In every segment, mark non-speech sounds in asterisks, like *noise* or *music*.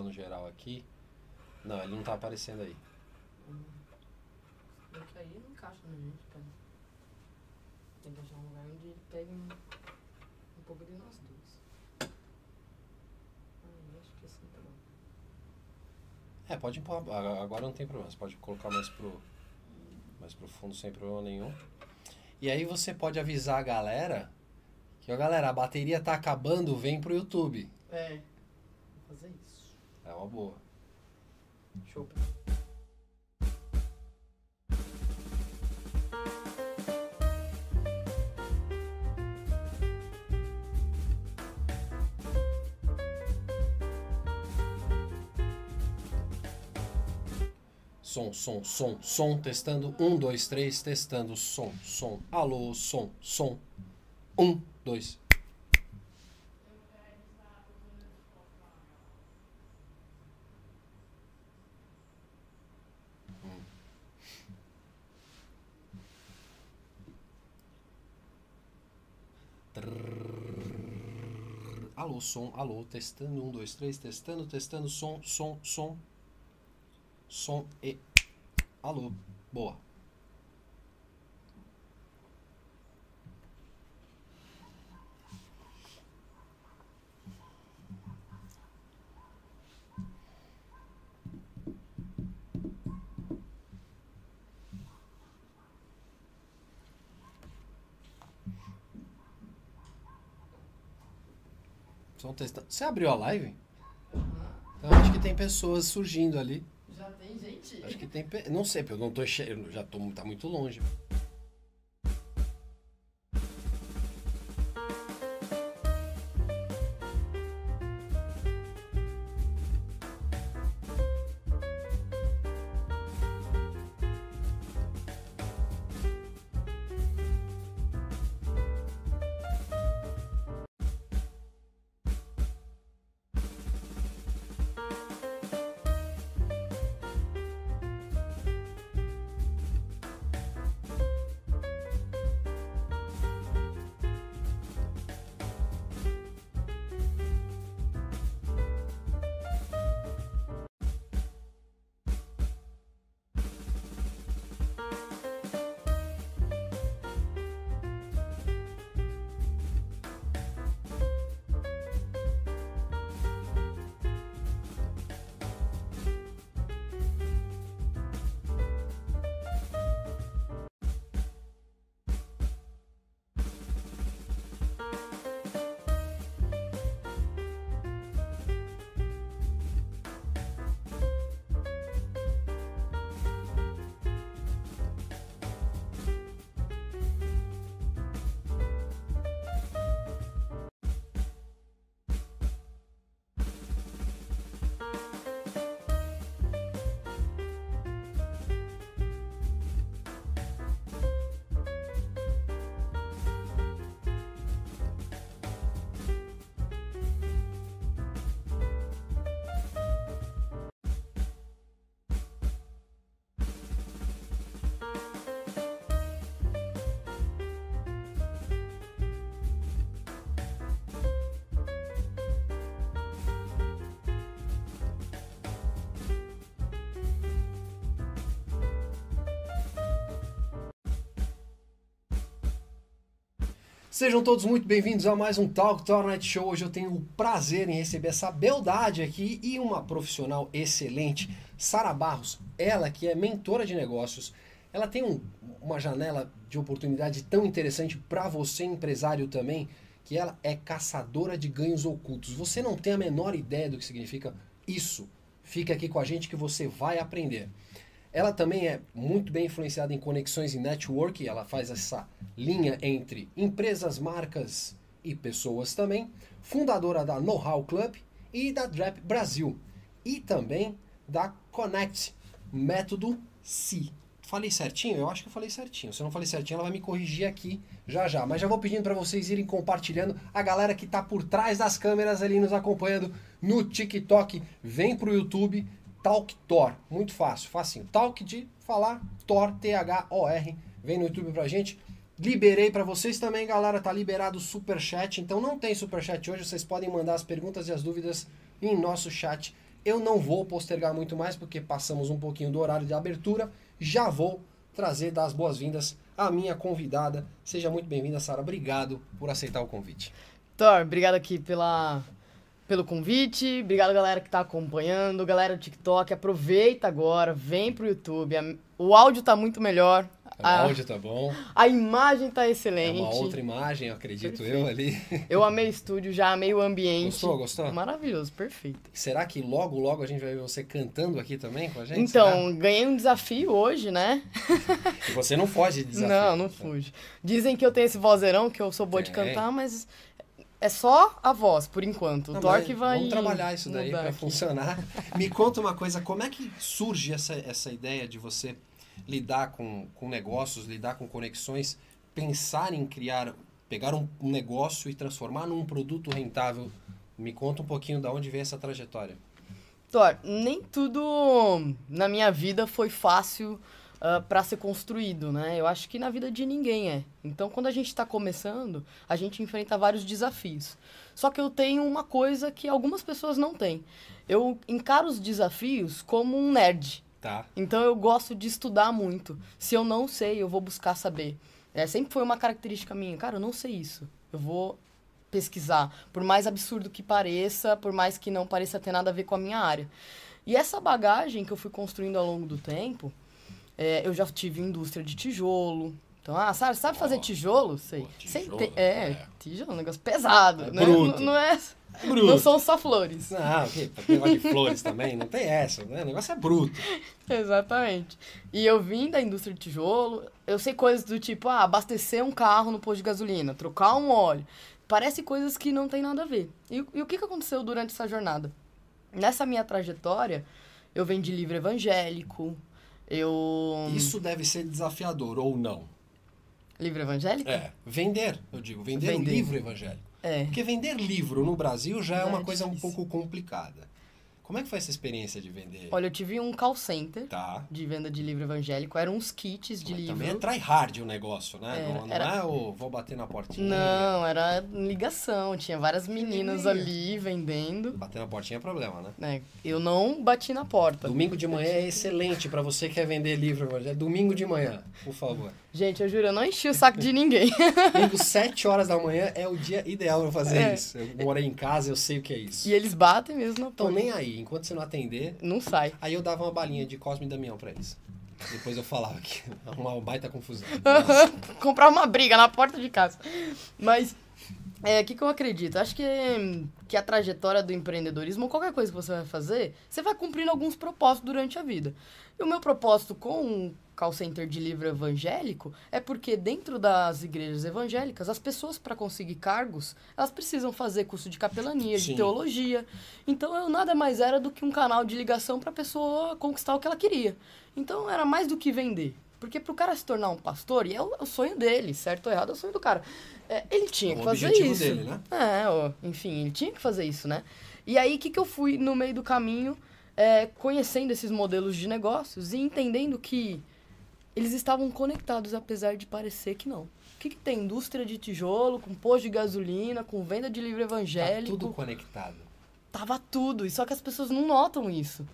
plano geral aqui. Não, ele não tá aparecendo aí. Porque aí não encaixa na gente, cara. Tem que achar um lugar onde ele pegue um, um pouco de nós dois. Aí, acho que assim tá bom. É, pode empurrar. Agora não tem problema. Você pode colocar mais pro, mais pro fundo sem problema nenhum. E aí você pode avisar a galera que, ó, galera, a bateria tá acabando, vem pro YouTube. É, vou fazer isso. É uma boa. Show. Som, som, som, som, testando. Um, dois, três, testando. Som, som. Alô, som, som. Um, dois. Alô, som, alô, testando. Um, dois, três, testando, testando. Som, som, som. Som e. Alô, boa. Som testando. Você abriu a live? Então acho que tem pessoas surgindo ali. Já tem gente? Acho que tem. pe- Não sei, porque eu não tô che... eu já tô, tá muito longe. Sejam todos muito bem-vindos a mais um Talk Tour Night Show. Hoje eu tenho o prazer em receber essa beldade aqui e uma profissional excelente, Sara Barros. Ela que é mentora de negócios. Ela tem um- uma janela de oportunidade tão interessante para você, empresário também, que ela é caçadora de ganhos ocultos. Você não tem a menor ideia do que significa isso. Fica aqui com a gente que você vai aprender. Ela também é muito bem influenciada em conexões e network, ela faz essa linha entre empresas, marcas e pessoas também. Fundadora da Know How Club e da Drap Brasil. E também da Connect, método C. Falei certinho? Eu acho que eu falei certinho. Se eu não falei certinho, ela vai me corrigir aqui já já. Mas já vou pedindo para vocês irem compartilhando. A galera que tá por trás das câmeras ali nos acompanhando no TikTok, vem pro YouTube, Talk Tor. Muito fácil, facinho. Talk de falar, Tor, T-H-O-R. Vem no YouTube pra gente. Liberei para vocês também, galera. Tá liberado o super chat. Então não tem super chat hoje. Vocês podem mandar as perguntas e as dúvidas em nosso chat Eu não vou postergar muito mais porque passamos um pouquinho do horário de abertura. Já vou trazer das boas-vindas à minha convidada. Seja muito bem-vinda, Sara. Obrigado por aceitar o convite. Thor, obrigado aqui pela, pelo convite. Obrigado, galera que tá acompanhando. Galera do TikTok, aproveita agora, vem pro YouTube. O áudio tá muito melhor. O A, áudio tá bom. a imagem tá É excelente. uma outra imagem, eu acredito eu ali. Eu amei o estúdio, já amei o ambiente. Gostou, gostou? Maravilhoso, perfeito. Será que logo, logo a gente vai ver você cantando aqui também com a gente? Então, ganhei um desafio hoje, né? Será? E você não foge de desafio. Não, não fuge. Dizem que eu tenho esse vozeirão, que eu sou boa de Tem. cantar, mas é só a voz, por enquanto. O Não, Thor mas que vai. Vamos trabalhar isso daí aqui. funcionar. *laughs* Me conta uma coisa, como é que surge essa, essa ideia de você lidar com, com negócios, lidar com conexões, pensar em criar, pegar um, um negócio e transformar num produto rentável? Me conta um pouquinho da onde vem essa trajetória. Thor, nem tudo na minha vida foi fácil para pra ser construído, né? Eu acho que na vida de ninguém é. Então, quando a gente tá começando, a gente enfrenta vários desafios. Só que eu tenho uma coisa que algumas pessoas não têm. Eu encaro os desafios como um nerd. Tá? Então eu gosto de estudar muito. Se eu não sei, eu vou buscar saber. É, sempre foi uma característica minha. Cara, eu não sei isso. Eu vou pesquisar. Por mais absurdo que pareça, por mais que não pareça ter nada a ver com a minha área. E essa bagagem que eu fui construindo ao longo do tempo, é, eu já tive indústria de tijolo. Então, ah, sabe, sabe fazer tijolo? Sei. pô, Sei tijolo, te- é, é. tijolo é um negócio pesado. É né? bruto. Não, não é, bruto. não são só flores. Tem negócio de flores também, não tem essa, né? O negócio é bruto. *laughs* Exatamente. E eu vim da indústria de tijolo, eu sei coisas do tipo, ah, abastecer um carro no posto de gasolina, trocar um óleo. Parece coisas que não tem nada a ver. E, e o que, que aconteceu durante essa jornada? Nessa minha trajetória, eu vendi livro evangélico, eu... Isso deve ser desafiador ou não. Livro evangélico? É, vender, eu digo, vender, um Vender. livro evangélico. É. Porque vender livro no Brasil já é Já uma é coisa um pouco complicada. Como é que foi essa experiência de vender? Olha, eu tive um call center Tá. de venda de livro evangélico, eram uns kits de Mas livro. Também é try hard o negócio, né? Era- não não era- é o vou bater na portinha. Não, era ligação, tinha várias meninas Menina. ali vendendo. Bater na portinha é problema, né? né? Eu não bati na porta. Domingo de manhã é excelente pra você que quer vender livro evangélico. Domingo de manhã, por favor. Gente, eu juro, eu não enchi o saco de ninguém. *laughs* Domingo, *laughs* 7 horas da manhã é o dia ideal pra fazer É. isso. Eu morei em casa, eu sei o que é isso. e eles batem mesmo na Então porta. nem aí, enquanto você não atender, Não sai. aí eu dava uma balinha de Cosme e Damião pra eles. Depois eu falava que *laughs* uma baita confusão. Comprar uma briga na porta de casa. Mas, é, o que, que eu acredito? Acho que, que a trajetória do empreendedorismo, qualquer coisa que você vai fazer, você vai cumprindo alguns propósitos durante a vida. E o meu propósito com call center de livro evangélico é porque dentro das igrejas evangélicas, as pessoas, para conseguir cargos, elas precisam fazer curso de capelania, Sim. de teologia. Então, eu nada mais era do que um canal de ligação para a pessoa conquistar o que ela queria. Então, era mais do que vender. Porque pro cara se tornar um pastor, e é o, é o sonho dele, certo ou errado, é o sonho do cara. É, ele tinha que o fazer isso. dele, né? É, ó, enfim, ele tinha que fazer isso, né? E aí, o que, que eu fui no meio do caminho, é, conhecendo esses modelos de negócios e entendendo que eles estavam conectados, apesar de parecer que não. O que, que tem? Indústria de tijolo, com posto de gasolina, com venda de livro Tá evangélico. tudo conectado. Tava tudo, e só que as pessoas não notam isso.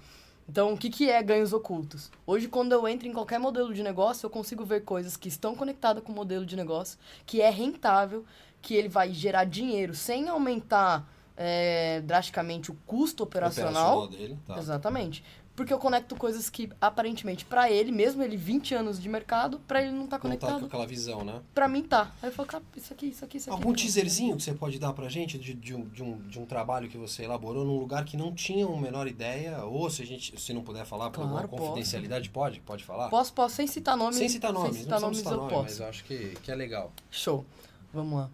Então, o que, que é ganhos ocultos? Hoje, quando eu entro em qualquer modelo de negócio, eu consigo ver coisas que estão conectadas com o modelo de negócio, que é rentável, que ele vai gerar dinheiro sem aumentar é, drasticamente o custo operacional. dele. Tá. Exatamente. Porque eu conecto coisas que, aparentemente, pra ele, mesmo ele 20 anos de mercado, pra ele não tá Não tá com conectado. aquela visão, né? Pra mim tá. Aí eu falo, cara, isso aqui, isso aqui, isso aqui. Algum teaserzinho que você pode dar pra gente de, de, um, de, um, de um trabalho que você elaborou num lugar que não tinha uma menor ideia? Ou se a gente, se não puder falar por Claro, confidencialidade, pode? Pode falar? Posso, posso, sem citar nomes. Sem citar nomes, Sem citar não nomes, citar eu posso. mas eu acho que, que é legal. Show. Vamos lá.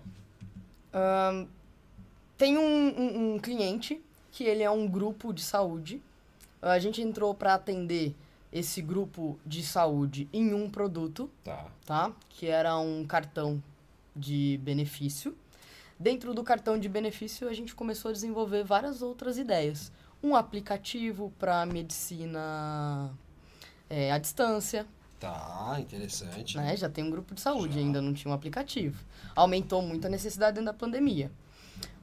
Ahn, tem um, um- um cliente que ele é um grupo de saúde. A gente entrou para atender esse grupo de saúde em um produto, Tá. tá? Que era um cartão de benefício. Dentro do cartão de benefício, a gente começou a desenvolver várias outras ideias. Um aplicativo para medicina é, à distância, Tá, interessante. né? Já tem um grupo de saúde, Já. ainda não tinha um aplicativo. Aumentou muito a necessidade dentro da pandemia.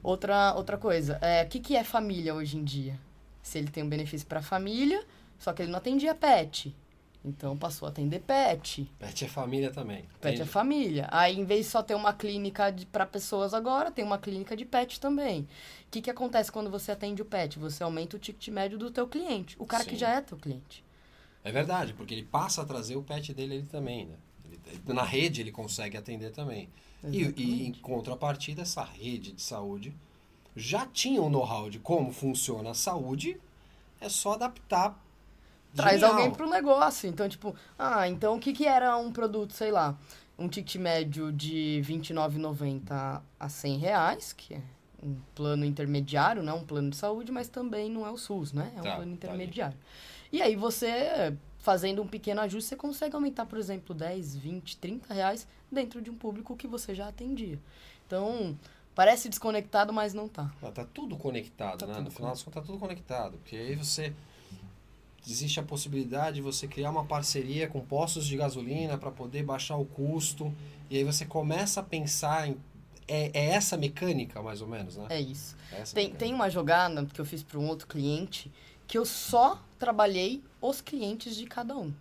Outra, outra coisa, é, o que, que é família hoje em dia? Se ele tem um benefício para a família, só que ele não atendia pet. Então passou a atender pet. Pet é família também. Pet Entendi. é família. Aí, em vez de só ter uma clínica para pessoas agora, tem uma clínica de pet também. O que, que acontece quando você atende o pet? Você aumenta o ticket médio do teu cliente. O cara que Sim. já é teu cliente. É verdade, porque ele passa a trazer o pet dele ele também, né? Ele- na rede ele consegue atender também. E, e em contrapartida, essa rede de saúde já tinha um know-how de como funciona a saúde, é só adaptar. Traz Genial. alguém pro negócio. Então, tipo, ah, então o que, que era um produto, sei lá, um ticket médio de R$29,90 a 100 reais, que é um plano intermediário, não um plano de saúde, mas também não é o SUS, né? É um Tá, plano tá intermediário. e aí você, fazendo um pequeno ajuste, você consegue aumentar, por exemplo, 10, 20, 30 reais dentro de um público que você já atendia. Então, parece desconectado, mas não tá. Ah, Tá tudo conectado, Tá né? tudo no final das contas, tá tudo conectado. Porque aí você. Existe a possibilidade de você criar uma parceria com postos de gasolina para poder baixar o custo. E aí você começa a pensar em. É, é essa mecânica, mais ou menos, né? É isso. Essa Tem, mecânica. tem uma jogada que eu fiz para um outro cliente que eu só trabalhei os clientes de cada um.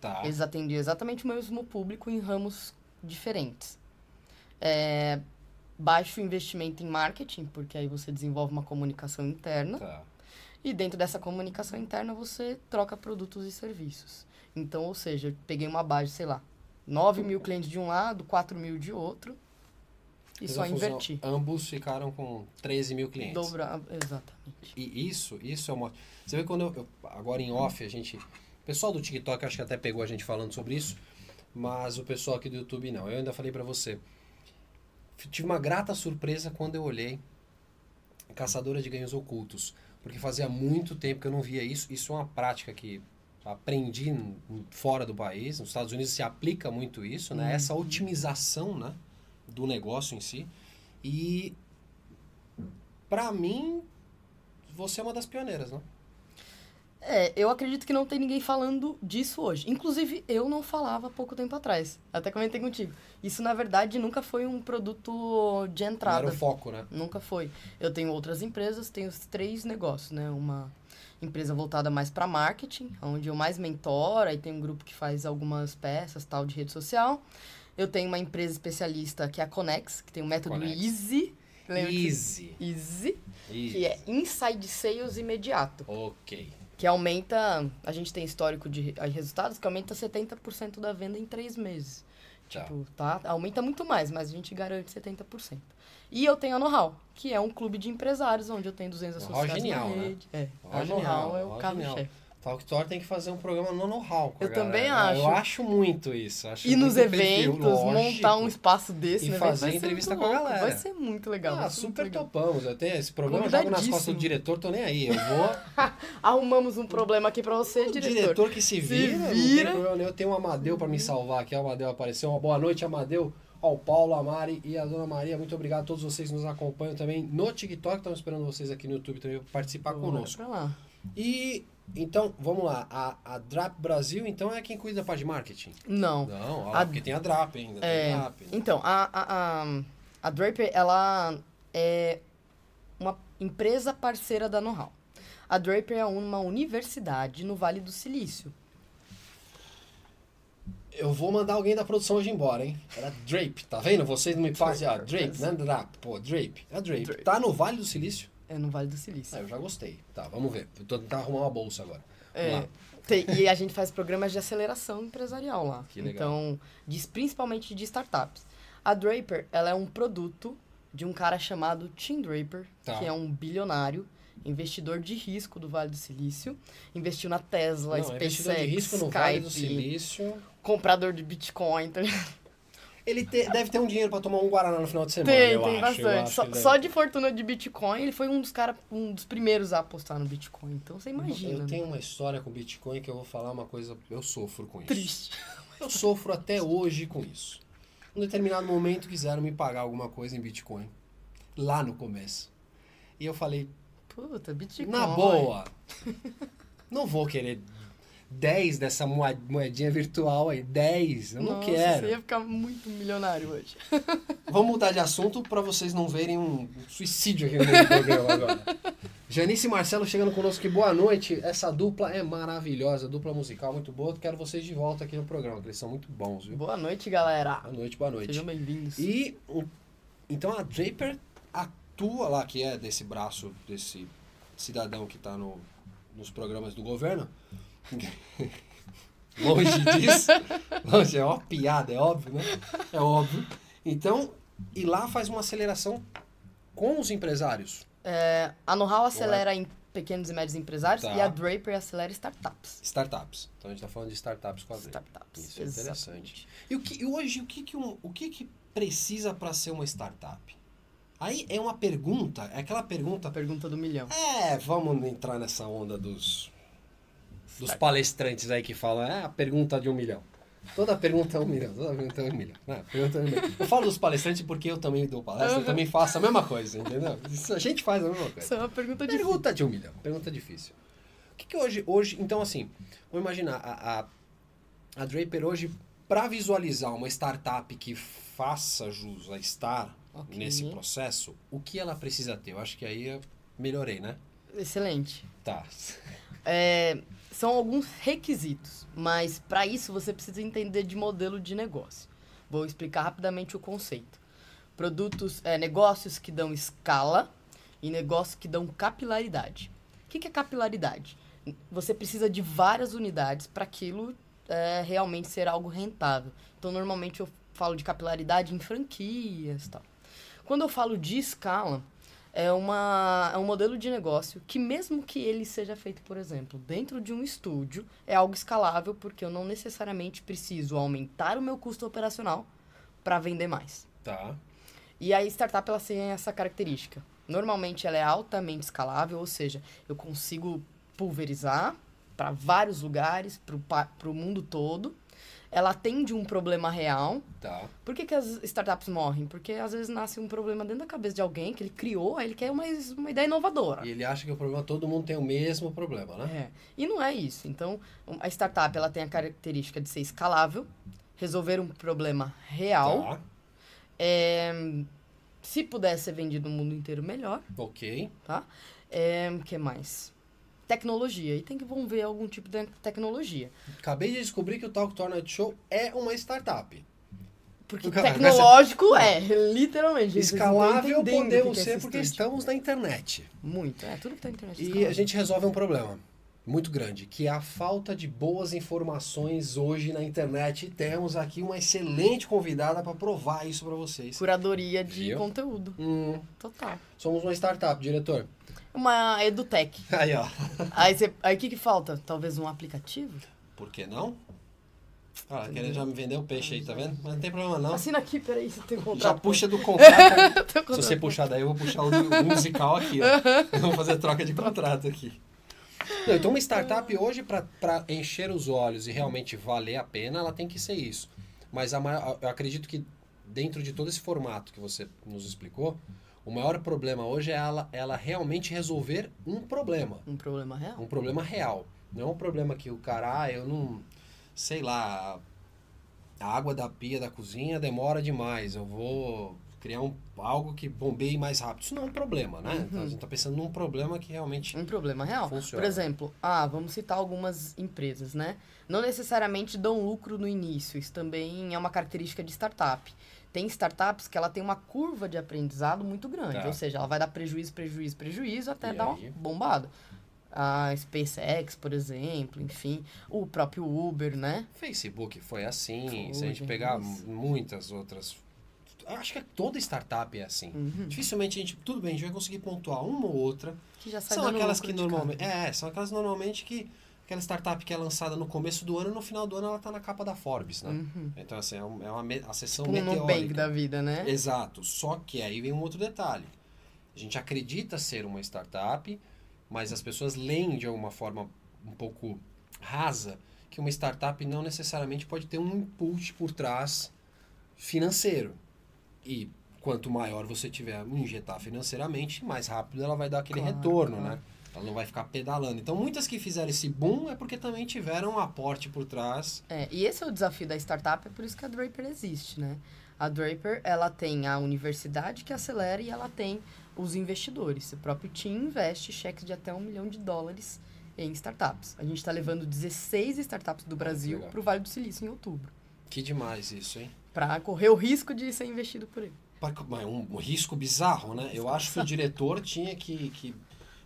Tá. Eles atendiam exatamente o mesmo público em ramos diferentes. É, baixo investimento em marketing, porque aí você desenvolve uma comunicação interna. Tá. E dentro dessa comunicação interna você troca produtos e serviços. Então, ou seja, eu peguei uma base, sei lá, 9 mil clientes de um lado, 4 mil de outro. E só inverti. Ambos ficaram com 13 mil clientes. Dobra, exatamente. E isso, isso é uma. Você vê quando eu, eu- agora em off a gente, o pessoal do TikTok acho que até pegou a gente falando sobre isso, mas o pessoal aqui do YouTube não. Eu ainda falei pra você. Tive uma grata surpresa quando eu olhei Caçadora de Ganhos Ocultos, porque fazia muito tempo que eu não via isso. Isso é uma prática que aprendi fora do país. Nos Estados Unidos se aplica muito isso, né? Essa otimização, né, do negócio em si. E pra mim você é uma das pioneiras, né? É, eu acredito que não tem ninguém falando disso hoje. Inclusive, eu não falava há pouco tempo atrás. Até comentei contigo. Isso, na verdade, nunca foi um produto de Não entrada. era o foco, né? Nunca foi. Eu tenho outras empresas, tenho os três negócios, né? Uma empresa voltada mais para marketing, onde eu mais mentoro, aí tem um grupo que faz algumas peças, tal, de rede social. Eu tenho uma empresa especialista que é a Conex, que tem o método Conex. Easy. Que- Easy. Easy, Easy. que é inside sales imediato. Ok. Que aumenta. A gente tem histórico de re- resultados que aumenta 70% da venda em três meses. Tá. Tipo, tá? Aumenta muito mais, mas a gente garante 70%. E eu tenho a Know-how, que é um clube de empresários, onde eu tenho 200 Know-how associados genial, na né? rede. É, Know-how a Know-how é o genial. carro-chefe. Talk Tour tem que fazer um programa no know-how. Eu também galera. acho. Eu acho muito isso. Acho E nos perfil, eventos, montar um espaço desse, E né? fazer entrevista com a galera. Vai ser muito legal. Ah, super legal. topamos. Eu tenho esse programa, eu jogo nas costas do diretor, tô nem aí. Eu vou. *laughs* Arrumamos um problema aqui pra você, o diretor. diretor, que se Se vira, tem vira. problema. Eu tenho o Amadeu pra me salvar aqui. O Amadeu apareceu. Uma boa noite, Amadeu. Ao Paulo, a Mari e a Dona Maria. Muito obrigado a todos vocês que nos acompanham também no TikTok. Estamos esperando vocês aqui no YouTube também participar Bora conosco. pra lá. E então, vamos lá. A, a Drap Brasil, então, é quem cuida da parte de marketing? Não. Não, ó, A- porque tem a Drap ainda. É, Tem a Drap, né? Então, a, a, a, a Draper, ela é uma empresa parceira da Know-how. A Draper é uma universidade no Vale do Silício. Eu vou mandar alguém da produção hoje embora, hein? Era Drape, tá vendo? Vocês não me passem. Ah, Draper, Drape, não é Drap. Pô, Drape. É Drape. Drape. Tá no Vale do Silício? É no Vale do Silício. Ah, eu já gostei. Tá, vamos ver. Eu tô tentando arrumar uma bolsa agora. É, tem- e a gente faz programas de aceleração empresarial lá. Que legal. Então, diz principalmente de startups. A Draper, ela é um produto de um cara chamado Tim Draper, Tá. que é um bilionário, investidor de risco do Vale do Silício. Investiu na Tesla, Não, SpaceX, investidor de risco no Skype, Vale do Silício. comprador de Bitcoin. Tá ligado? Ele te- deve ter um dinheiro pra tomar um Guaraná no final de semana. Tem, eu tem acho, bastante. acho Só, só de fortuna de Bitcoin, ele foi um dos cara, um dos primeiros a apostar no Bitcoin. Então você imagina. Eu né? tenho uma história com Bitcoin que eu vou falar uma coisa. Eu sofro com isso. Triste. Eu sofro até hoje com isso. Em determinado momento quiseram me pagar alguma coisa em Bitcoin. Lá no começo. E eu falei, Puta, Bitcoin. na boa, não vou querer 10 dessa moedinha virtual aí. 10, eu não Nossa, quero. Você ia ficar muito milionário hoje. *laughs* Vamos mudar de assunto pra vocês não verem um suicídio aqui no *laughs* programa agora. Janice e Marcelo chegando conosco, que boa noite. Essa dupla é maravilhosa, dupla musical muito boa. Quero vocês de volta aqui no programa, que eles são muito bons, viu? Boa noite, galera. Boa noite, boa noite. Sejam bem-vindos. E então a Draper atua lá, que é desse braço desse cidadão que está no, nos programas do governo. *laughs* longe disso. Longe, é uma piada, é óbvio, né? É óbvio. Então, e lá faz uma aceleração com os empresários. É, a Know-how acelera em pequenos e médios empresários Tá. e a Draper acelera startups. Startups. Então a gente está falando de startups com a Draper. Startups. Isso é interessante. E, o que, e hoje, o que, que, um- o que, que precisa para ser uma startup? Aí é uma pergunta, é aquela pergunta A pergunta do milhão. É, vamos entrar nessa onda dos, dos palestrantes aí que falam, é a pergunta de um milhão. Toda pergunta é um milhão, toda pergunta é um milhão. É, pergunta é um milhão. Eu falo dos palestrantes porque eu também dou palestra, eu também faço a mesma coisa, entendeu? Isso, a gente faz a mesma Isso coisa. é uma pergunta difícil. Pergunta de um milhão, pergunta difícil. O que, que hoje, hoje, então assim, vamos imaginar, a, a, a Draper hoje, para visualizar uma startup que faça jus a estar Ok. nesse processo, o que ela precisa ter? Eu acho que aí eu melhorei, né? Excelente. Tá. É, são alguns requisitos, mas para isso você precisa entender de modelo de negócio. Vou explicar rapidamente o conceito. Produtos, é, negócios que dão escala e negócios que dão capilaridade. O que, que é capilaridade? Você precisa de várias unidades para aquilo é, realmente ser algo rentável. Então, normalmente eu falo de capilaridade em franquias tal. Quando eu falo de escala, é, uma, é um modelo de negócio que, mesmo que ele seja feito, por exemplo, dentro de um estúdio, é algo escalável, porque eu não necessariamente preciso aumentar o meu custo operacional para vender mais. Tá. E a startup ela tem essa característica. Normalmente ela é altamente escalável, ou seja, eu consigo pulverizar para vários lugares, para o mundo todo. Ela atende um problema real, Tá. por que, que as startups morrem? Porque às vezes nasce um problema dentro da cabeça de alguém que ele criou, aí ele quer uma, uma ideia inovadora. E ele acha que o problema, todo mundo tem o mesmo problema, né? É. E não é isso. Então, a startup ela tem a característica de ser escalável, resolver um problema real. Tá. É, se puder ser vendido no mundo inteiro, melhor, Ok. tá? É, o que mais? Tecnologia. E tem que envolver algum tipo de tecnologia. Acabei de descobrir que o Talk Tornado Show é uma startup. Porque Cara, tecnológico é, literalmente. Escalável podemos é ser esse porque estamos na internet. Muito. É, tudo que tá na internet. é E a escalável. gente resolve um problema muito grande, que é a falta de boas informações hoje na internet. E temos aqui uma excelente convidada para provar isso para vocês. Curadoria de Viu? conteúdo. Hum, Total. somos uma startup, diretor. Uma edutech. Aí, ó. Aí você- aí o que, que falta? Talvez um aplicativo? Por que não? Ah, querendo já me vender o peixe aí, tá vendo? Mas não tem problema não. Assina aqui, peraí, você tem um Já puxa do *laughs* contrato. Se você puxar daí, eu vou puxar o, o musical aqui, ó. Vamos fazer troca de contrato aqui. Não, então uma startup hoje, para encher os olhos e realmente valer a pena, ela tem que ser isso. Mas a maior, eu acredito que dentro de todo esse formato que você nos explicou, o maior problema hoje é ela, ela realmente resolver um problema. Um problema real. Um problema real. Não é um problema que o cara, ah, eu não. Sei lá. A água da pia da cozinha demora demais. Eu vou criar um, algo que bombeie mais rápido. Isso não é um problema, né? Então a gente tá pensando num problema que realmente. Um problema real. Funciona. Por exemplo, ah, vamos citar algumas empresas, né? Não necessariamente dão lucro no início. Isso também é uma característica de startup. Tem startups que ela tem uma curva de aprendizado muito grande. Tá. Ou seja, ela vai dar prejuízo, prejuízo, prejuízo até E dar aí? uma bombada. A SpaceX, por exemplo, enfim. O próprio Uber, né? Facebook foi assim. Foi, se a gente pegar mas- muitas outras. Acho que toda startup é assim. Uhum. Dificilmente a gente. Tudo bem, a gente vai conseguir pontuar uma ou outra. Que já sai São aquelas que normalmente. É, são aquelas normalmente que. Aquela startup que é lançada no começo do ano, no final do ano ela tá na capa da Forbes, né? Uhum. Então, assim, é um- é uma a sessão Tipo meteórica. Nubank da vida, né? Exato. Só que aí vem um outro detalhe. A gente acredita ser uma startup, mas as pessoas leem de alguma forma um pouco rasa que uma startup não necessariamente pode ter um impulso por trás financeiro. E quanto maior você tiver injetar financeiramente, mais rápido ela vai dar aquele Claro, retorno, claro. né? Ela não vai ficar pedalando. Então, muitas que fizeram esse boom é porque também tiveram um aporte por trás. É, e esse é o desafio da startup, é por isso que a Draper existe, né? A Draper, ela tem a universidade que acelera e ela tem os investidores. O próprio TIM investe cheques de até um milhão de dólares em startups. A gente está levando 16 startups do Brasil legal. para o Vale do Silício em outubro. Que demais isso, hein? Para correr o risco de ser investido por ele. Mas Um, um risco bizarro, né? Eu acho que o diretor tinha que, que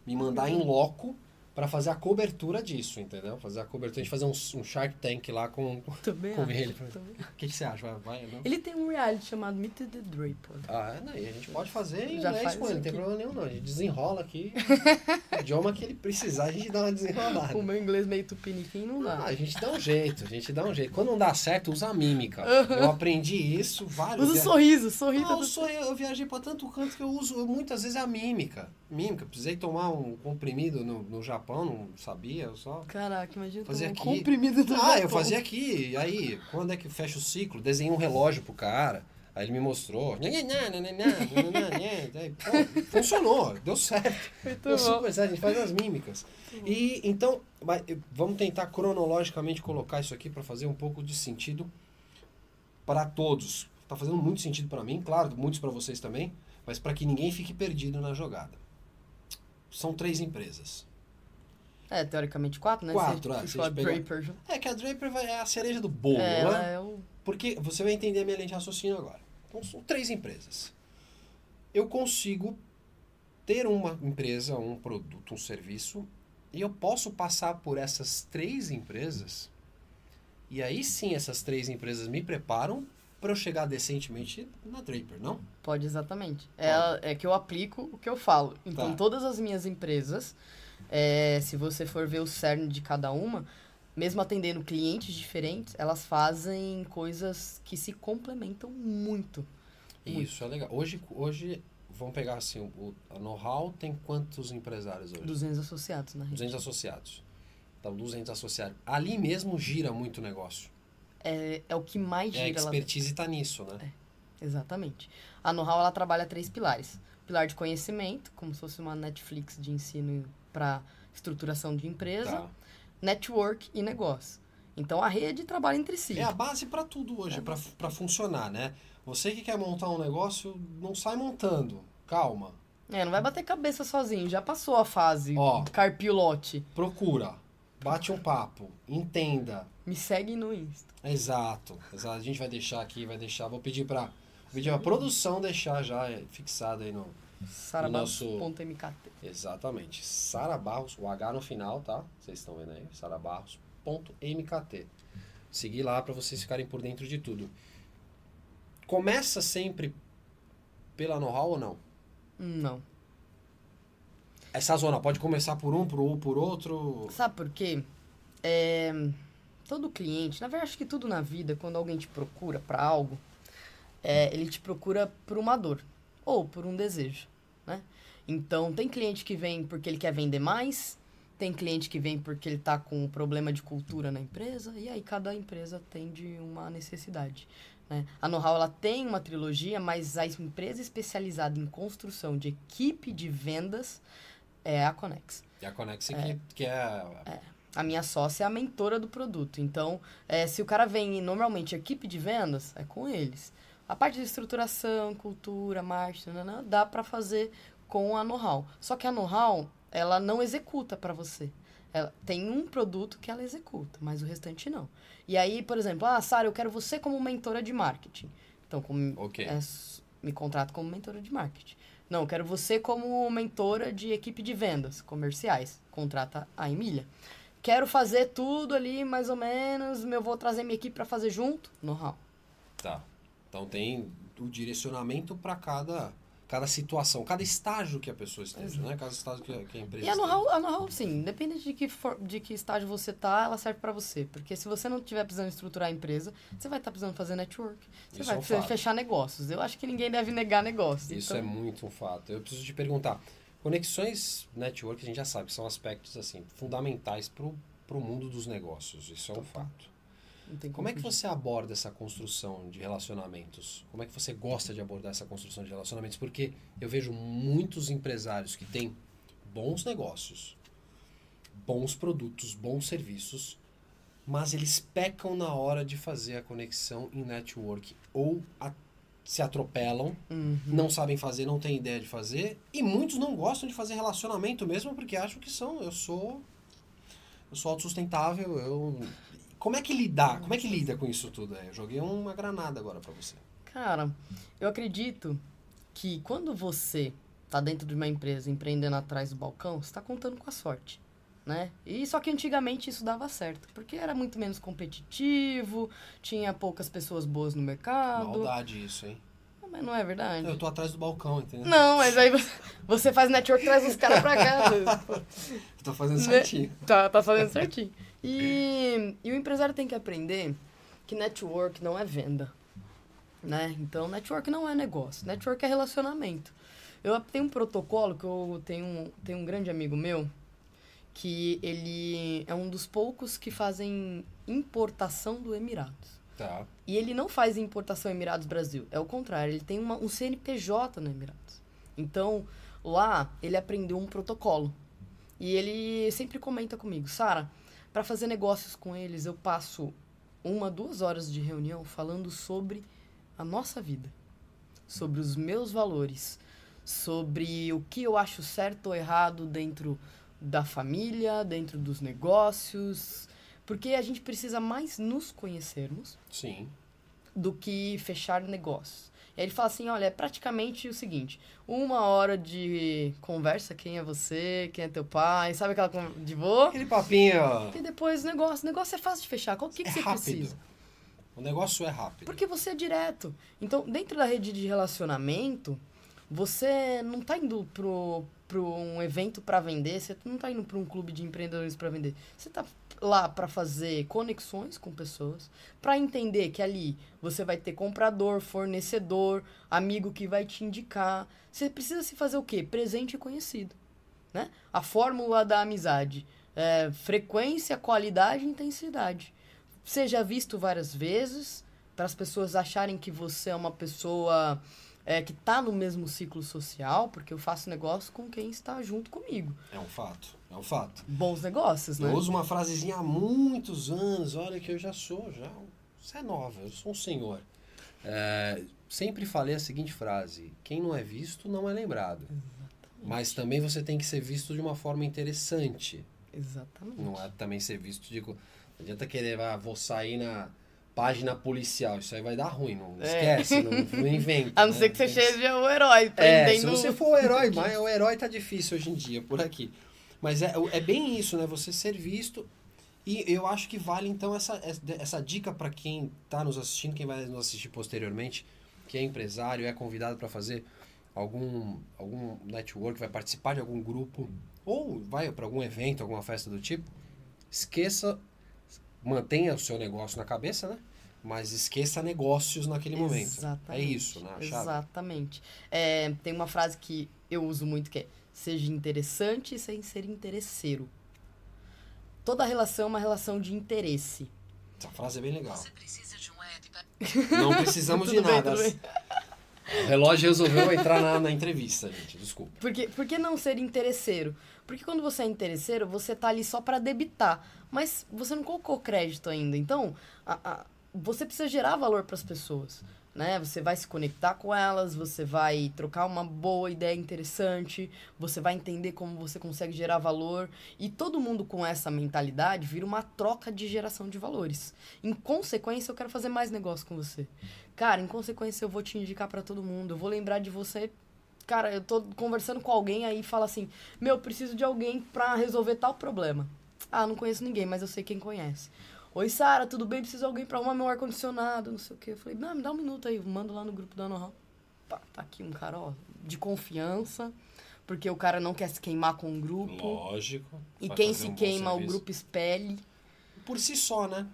me mandar em loco para fazer a cobertura disso, entendeu? Fazer a cobertura, a gente fazer um, um Shark Tank lá com. Também Com acho, ele. O que, que você acha? Vai, não? Ele tem um reality chamado Meet the Draper. Ah, é, não, e a gente pode fazer em Já inglês faz com ele, não tem problema nenhum, não. A gente desenrola aqui. *laughs* o idioma que ele precisar, a gente dá uma desenrolada. O meu inglês meio tupiniquim não Ah, dá. a gente dá um jeito, a gente dá um jeito. Quando não dá certo, usa a mímica. Eu aprendi isso vários Usa o sorriso, sorriso. Não, eu, sou, eu viajei pra tanto canto que eu uso muitas vezes a mímica. Mímica, precisei tomar um comprimido no, no Japão, não sabia, eu só. Caraca, imagina um aqui. comprimido do Ah, eu Japão. fazia aqui, e aí, quando é que fecha o ciclo? Desenhei um relógio pro cara, aí ele me mostrou. Aí, pô, funcionou, deu certo. Muito Deu super certo, a gente faz as mímicas. E então, vamos tentar cronologicamente colocar isso aqui para fazer um pouco de sentido para todos. Tá fazendo muito sentido para mim, claro, muitos para vocês também, mas para que ninguém fique perdido na jogada. São três empresas. É, teoricamente quatro, né? Quatro, Você ah, se a Draper. É que a Draper é a cereja do bolo, É, né? é o... Porque você vai entender a minha linha de raciocínio agora. Então, são três empresas. Eu consigo ter uma empresa, um produto, um serviço, e eu posso passar por essas três empresas, e aí sim essas três empresas me preparam para eu chegar decentemente na Draper, não? Pode, exatamente. É, é que eu aplico o que eu falo. Então, Tá. todas as minhas empresas, é, se você for ver o cerne de cada uma, mesmo atendendo clientes diferentes, elas fazem coisas que se complementam muito. Muito. Isso é legal. Hoje, hoje vamos pegar assim, o, a know-how tem quantos empresários hoje? 200 associados na rede. 200 associados. Então, 200 associados. Ali mesmo gira muito negócio. É, é o que mais É, a gira expertise está nisso, né? Exatamente. A know-how ela trabalha três pilares. Pilar de conhecimento, como se fosse uma Netflix de ensino para estruturação de empresa, Tá. network e negócio. Então a rede trabalha entre si. É a base para tudo hoje, É. para funcionar, né? Você que quer montar um negócio, não sai montando. Calma. É, não vai bater cabeça sozinho, já passou a fase Ó. carpir o lote. Procura. Bate um papo. Entenda. Me segue no Insta. Exato. Exato. A gente vai deixar aqui, vai deixar. Vou pedir para pedir a produção deixar já é, fixado aí no. Sarabarros.mkt. Exatamente. Sara Barros, o H no final, tá? Vocês estão vendo aí? sarabarros.mkt. Seguir lá para vocês ficarem por dentro de tudo. Começa sempre pela know-how ou não? Não. É sazonal, pode começar por um, por um, por outro. Sabe por quê? É, todo cliente, na verdade, acho que tudo na vida, quando alguém te procura para algo, é, ele te procura por uma dor ou por um desejo, né? Então, tem cliente que vem porque ele quer vender mais, tem cliente que vem porque ele tá com um problema de cultura na empresa, e aí cada empresa tem de uma necessidade. Né? A Know-how ela tem uma trilogia, mas a empresa especializada em construção de equipe de vendas é a Conex. E a Conex que, que é. A minha sócia é a mentora do produto. Então, é, se o cara vem normalmente equipe de vendas, é com eles. A parte de estruturação, cultura, marketing, nananã, dá para fazer com a know-how. Só que a know-how, ela não executa para você. Ela tem um produto que ela executa, mas o restante não. E aí, por exemplo, ah, Sara, eu quero você como mentora de marketing. Então, como Ok. é, me contrata como mentora de marketing. Não, eu quero você como mentora de equipe de vendas comerciais. Contrata a Emília. Quero fazer tudo ali, mais ou menos. Eu vou trazer minha equipe para fazer junto. Know-how. Tá. Então tem o direcionamento para cada, cada situação, cada estágio que a pessoa esteja, né? Cada estágio que a, que a empresa E a know-how, a know-how, sim, independente de que, for, de que estágio você tá, ela serve para você. Porque se você não estiver precisando estruturar a empresa, você vai estar precisando fazer network. Você Isso vai é um precisar fato. fechar negócios. Eu acho que ninguém deve negar negócios. Isso então, é muito um fato. Eu preciso te perguntar. Conexões network, a gente já sabe, são aspectos assim fundamentais para o mundo dos negócios. Isso é um fato. Como é que você aborda essa construção de relacionamentos? Como é que você gosta de abordar essa construção de relacionamentos? Porque eu vejo muitos empresários que têm bons negócios, bons produtos, bons serviços, mas eles pecam na hora de fazer a conexão em network ou a se atropelam, Uhum. não sabem fazer, não têm ideia de fazer, e muitos não gostam de fazer relacionamento mesmo porque acham que são, eu sou eu sou autossustentável, eu Como é que lidar? Como é que lida com isso tudo? É, Eu joguei uma granada agora pra você. Cara, eu acredito que quando você tá dentro de uma empresa empreendendo atrás do balcão, você tá contando com a sorte, né? E só que antigamente isso dava certo, porque era muito menos competitivo, tinha poucas pessoas boas no mercado. Maldade isso, hein? Mas não é verdade? Eu tô atrás do balcão, entendeu? Não, mas aí você- faz network, traz os caras pra cá. *laughs* Tô fazendo Né? certinho. Tá, tá fazendo certinho. E, e o empresário tem que aprender que network não é venda. Né? Então, network não é negócio. Network é relacionamento. Eu tenho um protocolo que eu tenho um, tenho um grande amigo meu que ele é um dos poucos que fazem importação do Emirados. Tá. E ele não faz importação Emirados Brasil. É o contrário, ele tem uma, um CNPJ no Emirados. Então, lá, ele aprendeu um protocolo. E ele sempre comenta comigo, Sara, para fazer negócios com eles, eu passo uma, duas horas de reunião falando sobre a nossa vida, sobre os meus valores, sobre o que eu acho certo ou errado dentro da família, dentro dos negócios, porque a gente precisa mais nos conhecermos Sim. do que fechar negócios. Ele fala assim, olha, é praticamente o seguinte, uma hora de conversa, quem é você, quem é teu pai, sabe aquela de vô? Aquele papinho, E depois o negócio, o negócio é fácil de fechar, o que, que é você rápido. precisa? O negócio é rápido. Porque você é direto. Então, dentro da rede de relacionamento, você não tá indo pro, pro um evento para vender, você não tá indo para um clube de empreendedores para vender. Você tá lá para fazer conexões com pessoas, para entender que ali você vai ter comprador, fornecedor, amigo que vai te indicar. Você precisa se fazer o quê? Presente e conhecido, né? A fórmula da amizade é frequência, qualidade e intensidade. Seja visto várias vezes, para as pessoas acharem que você é uma pessoa é, que está no mesmo ciclo social, porque eu faço negócio com quem está junto comigo. É um fato. É um fato. Bons negócios, né? Eu uso uma frasezinha há muitos anos. Olha que eu já sou, já. Você é nova, eu sou um senhor. É, sempre falei a seguinte frase: quem não é visto não é lembrado. Mas também você tem que ser visto de uma forma interessante. Exatamente. Não é também ser visto de. Não adianta querer, ah, vou sair na página policial. Isso aí vai dar ruim. Não É. esquece, não, não inventa. *laughs* A não né? ser que você Tem seja o herói, é, se prendendo... você for o herói, *laughs* mas o herói tá difícil hoje em dia, por aqui. Mas é, é bem isso, né? Você ser visto. E eu acho que vale, então, essa, essa dica para quem tá nos assistindo, quem vai nos assistir posteriormente, que é empresário, é convidado para fazer algum, algum network, vai participar de algum grupo, ou vai para algum evento, alguma festa do tipo. Esqueça, mantenha o seu negócio na cabeça, né? Mas esqueça negócios naquele momento. É Exatamente. isso, né? Exatamente. É, tem uma frase que eu uso muito que é seja interessante sem ser interesseiro. Toda relação é uma relação de interesse. Essa frase é bem legal. Você precisa de um app para *laughs* Não precisamos de nada. bem. O relógio resolveu entrar na, na entrevista, gente. Desculpa. Por que, por que não ser interesseiro? Porque quando você é interesseiro, você tá ali só para debitar. Mas você não colocou crédito ainda. Então, a- a- você precisa gerar valor para as pessoas. Né? Você vai se conectar com elas, você vai trocar uma boa ideia interessante, você vai entender como você consegue gerar valor. E todo mundo com essa mentalidade vira uma troca de geração de valores. Em consequência, eu quero fazer mais negócio com você. Cara, em consequência, eu vou te indicar para todo mundo. Eu vou lembrar de você Cara, eu tô conversando com alguém aí e fala assim: Meu, preciso de alguém pra resolver tal problema. Ah, não conheço ninguém, mas eu sei quem conhece. Oi, Sara, tudo bem? Preciso de alguém pra arrumar meu ar-condicionado, não sei o quê. Eu falei: Não, me dá um minuto aí, mando lá no grupo da Know Pá, tá aqui um cara, ó, de confiança, porque o cara não quer se queimar com o grupo. Lógico. E quem se um queima, o grupo espelhe. Por si só, né?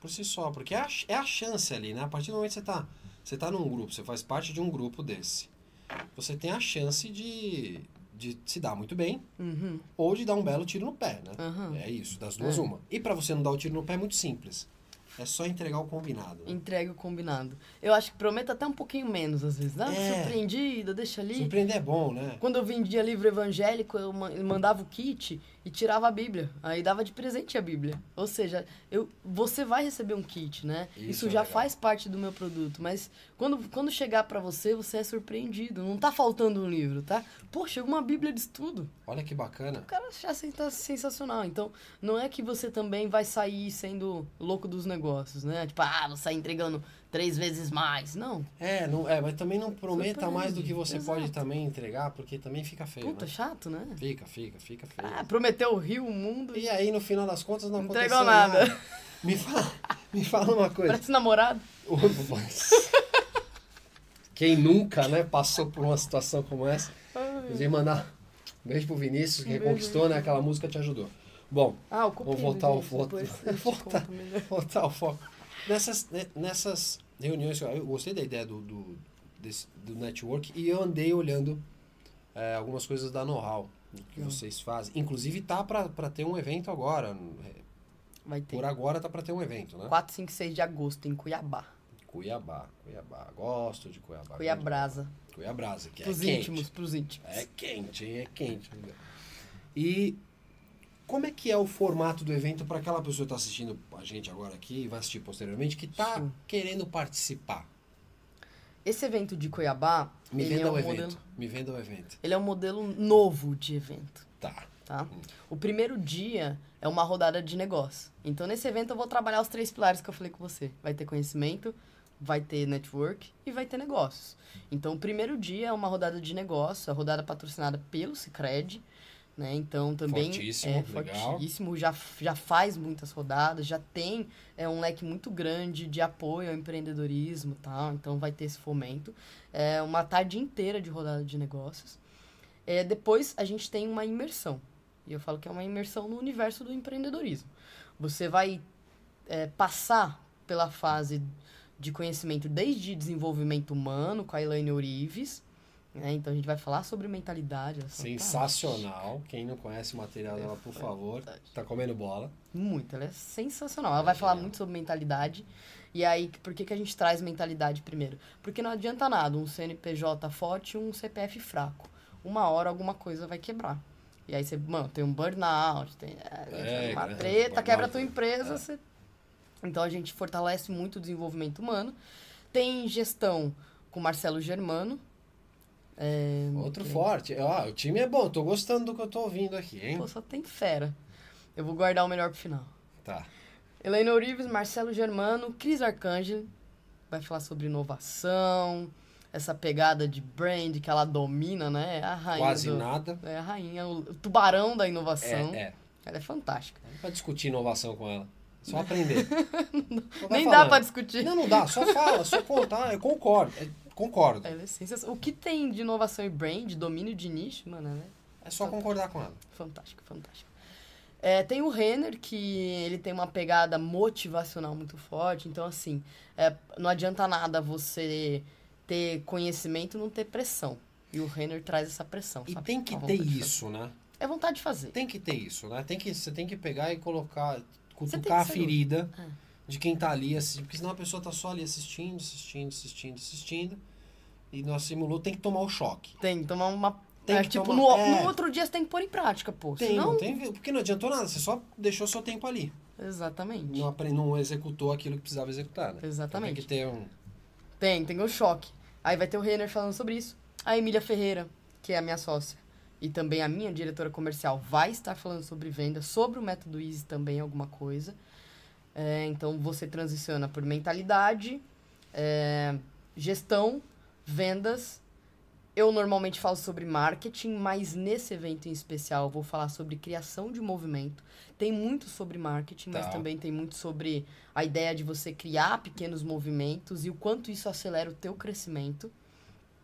Por si só. Porque é a, é a chance ali, né? A partir do momento que você tá, você tá num grupo, você faz parte de um grupo desse, você tem a chance de, de se dar muito bem Uhum, ou de dar um belo tiro no pé, né? aham. É isso, das duas É. uma. E pra você não dar o tiro no pé é muito simples. É só entregar o combinado. né? Entregue o combinado. Eu acho que prometa até um pouquinho menos, às vezes. Ah, É. surpreendida, deixa ali. Surpreender é bom, né? Quando eu vendia livro evangélico, eu ma- eu mandava o kit e tirava a Bíblia. Aí dava de presente a Bíblia. Ou seja, eu, você vai receber um kit, né? Isso Isso, é já legal. faz parte do meu produto. Mas quando, quando chegar pra você, você é surpreendido. Não tá faltando um livro, tá? Pô, chegou uma Bíblia de estudo. Olha que bacana. O cara já senta sensacional. Então, não é que você também vai sair sendo louco dos negócios, né? Tipo, ah, vou sair entregando três vezes mais. Não. É, não, é, mas também não prometa mais do que você pode Exato. também entregar, porque também fica feio. Puta, né? chato, né? Fica, fica, fica feio. Ah, prometeu o rio, o mundo. E aí, no final das contas, não Não aconteceu entregou nada. Me fala, me fala uma coisa. Parece namorado. *laughs* Quem nunca, né, passou por uma situação como essa? Eu ia mandar um beijo pro Vinícius, que reconquistou, né? Aquela música te ajudou. Bom, Ah, Vou voltar ao te *laughs* Voltar. voltar ao foco. Nessas, né, nessas reuniões, eu gostei da ideia do, do, desse- do network e eu andei olhando é, algumas coisas da know-how que Legal. vocês fazem. Inclusive tá pra ter um evento agora. Vai ter. Por agora tá pra ter um evento, né? 4, 5, 6 de agosto, em Cuiabá. Cuiabá, Cuiabá. Gosto de Cuiabá. Cuiabrasa. Cuiabrasa, que é Pros quente. íntimos, pros íntimos. É quente, hein? É quente. E como é que é o formato do evento para aquela pessoa que está assistindo a gente agora aqui e vai assistir posteriormente, que está querendo participar? Esse evento de Cuiabá, Me venda é o um evento. modelo, Me venda o evento. ele é um modelo novo de evento, Tá. tá? O primeiro dia é uma rodada de negócio. Então, nesse evento, eu vou trabalhar os três pilares que eu falei com você. Vai ter conhecimento, vai ter network e vai ter negócios. Então, o primeiro dia é uma rodada de negócio, a rodada patrocinada pelo Cicred, né? Então, também Fortíssimo, é legal. fortíssimo, já, já faz muitas rodadas, já tem é, um leque muito grande de apoio ao empreendedorismo, tá? Então, vai ter esse fomento. É uma tarde inteira de rodada de negócios. É, depois, a gente tem uma imersão. E eu falo que é uma imersão no universo do empreendedorismo. Você vai é, passar pela fase de conhecimento desde desenvolvimento humano com a Elaine Orives. Né? Então a gente vai falar sobre mentalidade. é. Sensacional. Quem não conhece o material dela, por favor, tá comendo bola. Muito, ela é sensacional. Ela vai falar genial. muito sobre mentalidade. E aí, por que, que a gente traz mentalidade primeiro? Porque não adianta nada um CNPJ forte e um CPF fraco. Uma hora alguma coisa vai quebrar. E aí você, mano, tem um burnout, tem é, É, uma treta, quebra a tua é. empresa. Você... Então a gente fortalece muito o desenvolvimento humano. Tem gestão com Marcelo Germano. É, Outro que- forte. Ó, o time é bom, tô gostando do que eu tô ouvindo aqui, hein? Pô, só tem fera. Eu vou guardar o melhor pro final. Tá. Helena Orives, Marcelo Germano, Cris Arcangeli vai falar sobre inovação, essa pegada de brand que ela domina, né? É a rainha Quase do- nada. É a rainha, o tubarão da inovação. É, é. Ela é fantástica. Não pra discutir inovação com ela. Só aprender. *laughs* Nem dá falando. pra discutir. Não, não dá. Só fala, só contar. Eu concordo. Concordo. Ela é sensacional. O que tem de inovação e brand, domínio de nicho, mano, ela é só concordar com ela. Fantástico, fantástico. É, tem o Renner, que ele tem uma pegada motivacional muito forte. Então, assim, é, não adianta nada você ter conhecimento e não ter pressão. E o Renner traz essa pressão. E sabe? tem que ter isso, né? É vontade de fazer. Tem que ter isso, né? Tem que, você tem que pegar e colocar, cutucar a ferida É. de quem tá ali assistindo. Porque senão a pessoa tá só ali assistindo, assistindo, assistindo, assistindo. E não assimilou, tem que tomar o choque. Tem que tomar uma. Tem é, que tipo, tomar- no, é. no outro dia você tem que pôr em prática, pô. Tem, Senão... não tem, porque não adiantou nada, você só deixou seu tempo ali. Exatamente. Não, apre- não executou aquilo que precisava executar, né? Exatamente. Tem que ter um. Tem, tem o choque. Aí vai ter o Renner falando sobre isso. A Emília Ferreira, que é a minha sócia, e também a minha diretora comercial, vai estar falando sobre venda, sobre o método Easy também, alguma coisa. É, então você transiciona por mentalidade, é, gestão, vendas. Eu normalmente falo sobre marketing, mas nesse evento em especial eu vou falar sobre criação de movimento. Tem muito sobre marketing, mas Tá. também tem muito sobre a ideia de você criar pequenos movimentos e o quanto isso acelera o teu crescimento.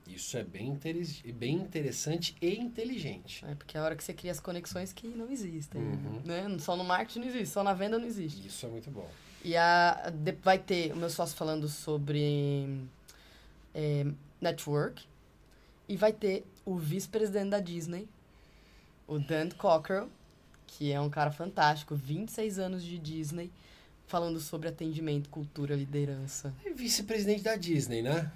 Isso é bem, interes- bem interessante e inteligente. Né? Porque é a hora que você cria as conexões que não existem. Uhum. Né? Só no marketing não existe, só na venda não existe. Isso é muito bom. E a, vai ter o meu sócio falando sobre é, network. E vai ter o vice-presidente da Disney, o Dan Cockrell, que é um cara fantástico, 26 anos de Disney, falando sobre atendimento, cultura, liderança. É vice-presidente da Disney, né?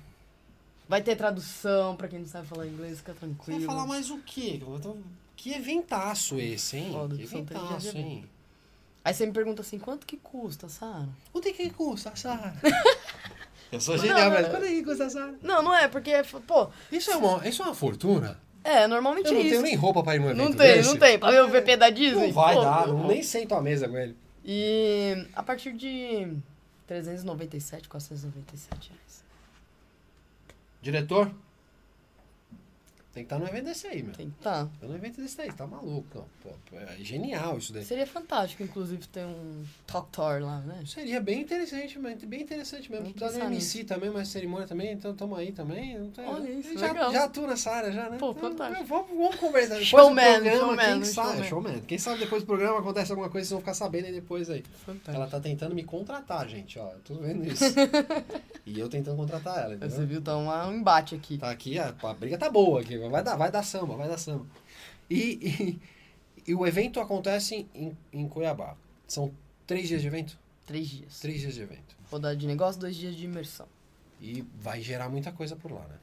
Vai ter tradução pra quem não sabe falar inglês, fica Você tranquilo. vai falar mais o quê? Que eventaço esse, hein? Foda, que eventaço, hein? Aí você me pergunta assim, quanto que custa, Sara? Quanto é que custa, Sara? *laughs* Eu sou Não, genial, mas não. é que custa, Sara? Não, não é, porque, pô, Isso é uma, isso é uma fortuna? é, normalmente Eu é não isso. tenho nem roupa pra ir num evento Não tem, desse. não tem. Pra ver o VP da Disney? Não vai Pô, dar, não. não, nem sento à mesa com ele. E a partir de 397, 497 reais. Diretor? Tem que estar num evento desse aí, meu. Tem, tá. Tá num evento desse aí, tá maluco. Pô, é genial isso daí. Seria fantástico, inclusive, ter um Talk Tour lá, né? Seria bem interessante, bem interessante mesmo. Precisa de pensar MC também, mais cerimônia também, então tamo aí também. Não tem- Olha isso, já, legal. já atuo nessa área já, né? Pô, Então, fantástico. Vamos, vamos conversar. Showman, programa, showman, quem sabe, showman. showman. Quem sabe depois do programa acontece alguma coisa, vocês vão ficar sabendo aí depois aí. Fantástico. Ela tá tentando me contratar, gente, ó. Eu tô vendo isso. *laughs* e eu tentando contratar ela, entendeu? Você viu, tá uma- um embate aqui. Tá aqui, a, a briga tá boa aqui, vai dar, vai dar samba, vai dar samba. E, e, e o evento acontece em, em Cuiabá. São três dias de evento? Três dias. Três dias de evento. Rodada de negócio, dois dias de imersão. E vai gerar muita coisa por lá, né?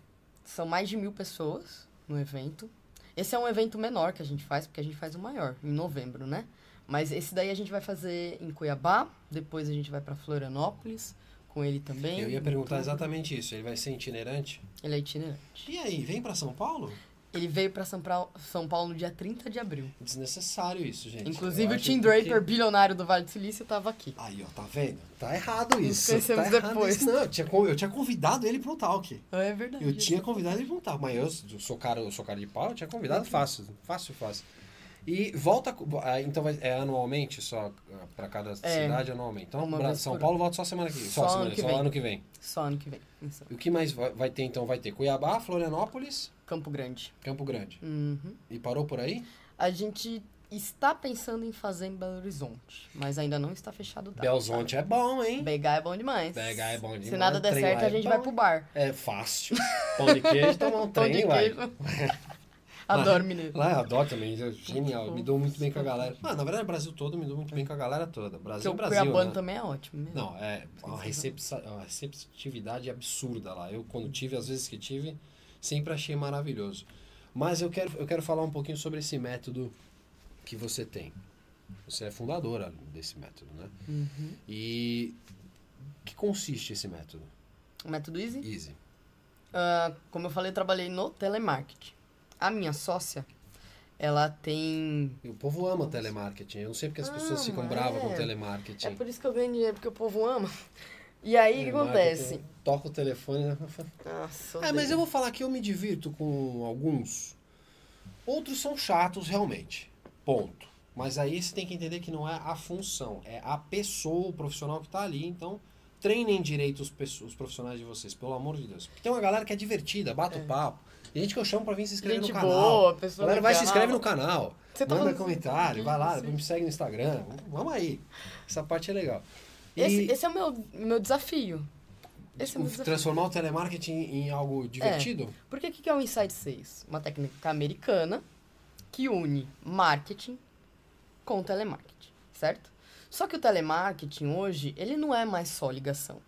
São mais de mil pessoas no evento. Esse é um evento menor que a gente faz, porque a gente faz o maior, em novembro, né? Mas esse daí a gente vai fazer em Cuiabá, depois a gente vai pra Florianópolis, com ele também. Eu ia perguntar exatamente isso. Ele vai ser itinerante? Ele é itinerante. E aí, vem pra São Paulo? Ele veio pra São, Pra- São Paulo no dia 30 de abril. Desnecessário isso, gente. Inclusive Eu o Tim que- Draper, bilionário do Vale do Silício, tava aqui. Aí, ó, tá vendo? Tá errado isso. conhecemos tá depois. isso. Não, eu tinha, eu tinha convidado ele pro talk. É verdade. Eu tinha convidado ele pra um talk, mas eu, eu sou cara, eu sou cara de pau, eu tinha convidado fácil, fácil, fácil. E volta, então é anualmente só ah, pra cada cidade anualmente. Então, vez São por Paulo volta só semana que Só só, ano semana, que só vem. ano que vem. Só ano que vem. Isso. E o que mais vai, vai ter então? Vai ter Cuiabá, Florianópolis, Campo Grande. Campo Grande. Uhum. E parou por aí? A gente está pensando em fazer em Belo Horizonte, mas ainda não está fechado o data. Belzonte é bom, hein? BH é bom demais. BH é bom demais. Se nada der Trem certo, a é gente bom, vai pro bar. É fácil. Pão de queijo, tomar um *laughs* Pão trem, vai. *laughs* Adoro mineiro. Lá eu adoro também, é genial. Me dou muito bem com a galera. Ah, na verdade, o Brasil todo me dou muito bem com a galera toda. Porque Brasil, o Brasil. Cuiabano Né? também é ótimo. Mesmo. Não, é uma, recepça- uma receptividade absurda lá. Eu, quando tive, as vezes que tive, sempre achei maravilhoso. Mas eu quero, eu quero falar um pouquinho sobre esse método que você tem. Você é fundadora desse método, né? Uhum. E que consiste esse método? O método Easy? Easy. Ah, como eu falei, eu trabalhei no telemarketing. A minha sócia, ela tem. E o povo ama telemarketing. Eu não sei porque as pessoas ficam Ama, bravas com é. telemarketing. É por isso que eu ganho dinheiro, porque o povo ama. *laughs* E aí, o que acontece? Toca o telefone. né? *laughs* Nossa, É, mas eu vou falar que eu me divirto com alguns. Outros são chatos, realmente. Ponto. Mas aí você tem que entender que não é a função, é a pessoa, o profissional que tá ali. Então, treinem direito os, os profissionais de vocês, pelo amor de Deus. Porque tem uma galera que é divertida, bate o papo. Tem gente que eu chamo pra vir se inscrever Gente no canal. boa, pessoa galera vai se inscreve no canal. Você tá manda comentário, vai lá, me segue no Instagram. Vamos aí. Essa parte é legal. E Esse, esse é o meu, meu desafio. Esse é o meu desafio. transformar o telemarketing em algo divertido? Porque o que que é o Insight 6? Uma técnica americana que une marketing com telemarketing, certo? Só que o telemarketing hoje, ele não é mais só ligação.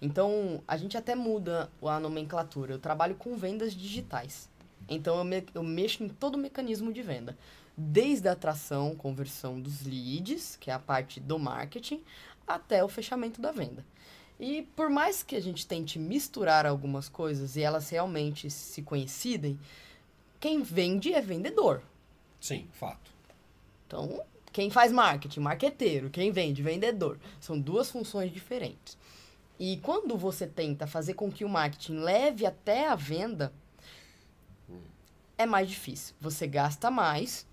Então, a gente até muda a nomenclatura. Eu trabalho com vendas digitais. Então, eu, me- eu mexo em todo o mecanismo de venda. Desde a atração, conversão dos leads, que é a parte do marketing, até o fechamento da venda. E por mais que a gente tente misturar algumas coisas e elas realmente se coincidem, quem vende é vendedor. Sim, fato. Então, quem faz marketing, marqueteiro, quem vende, vendedor. São duas funções diferentes. E quando você tenta fazer com que o marketing leve até a venda, é mais difícil. Você gasta mais,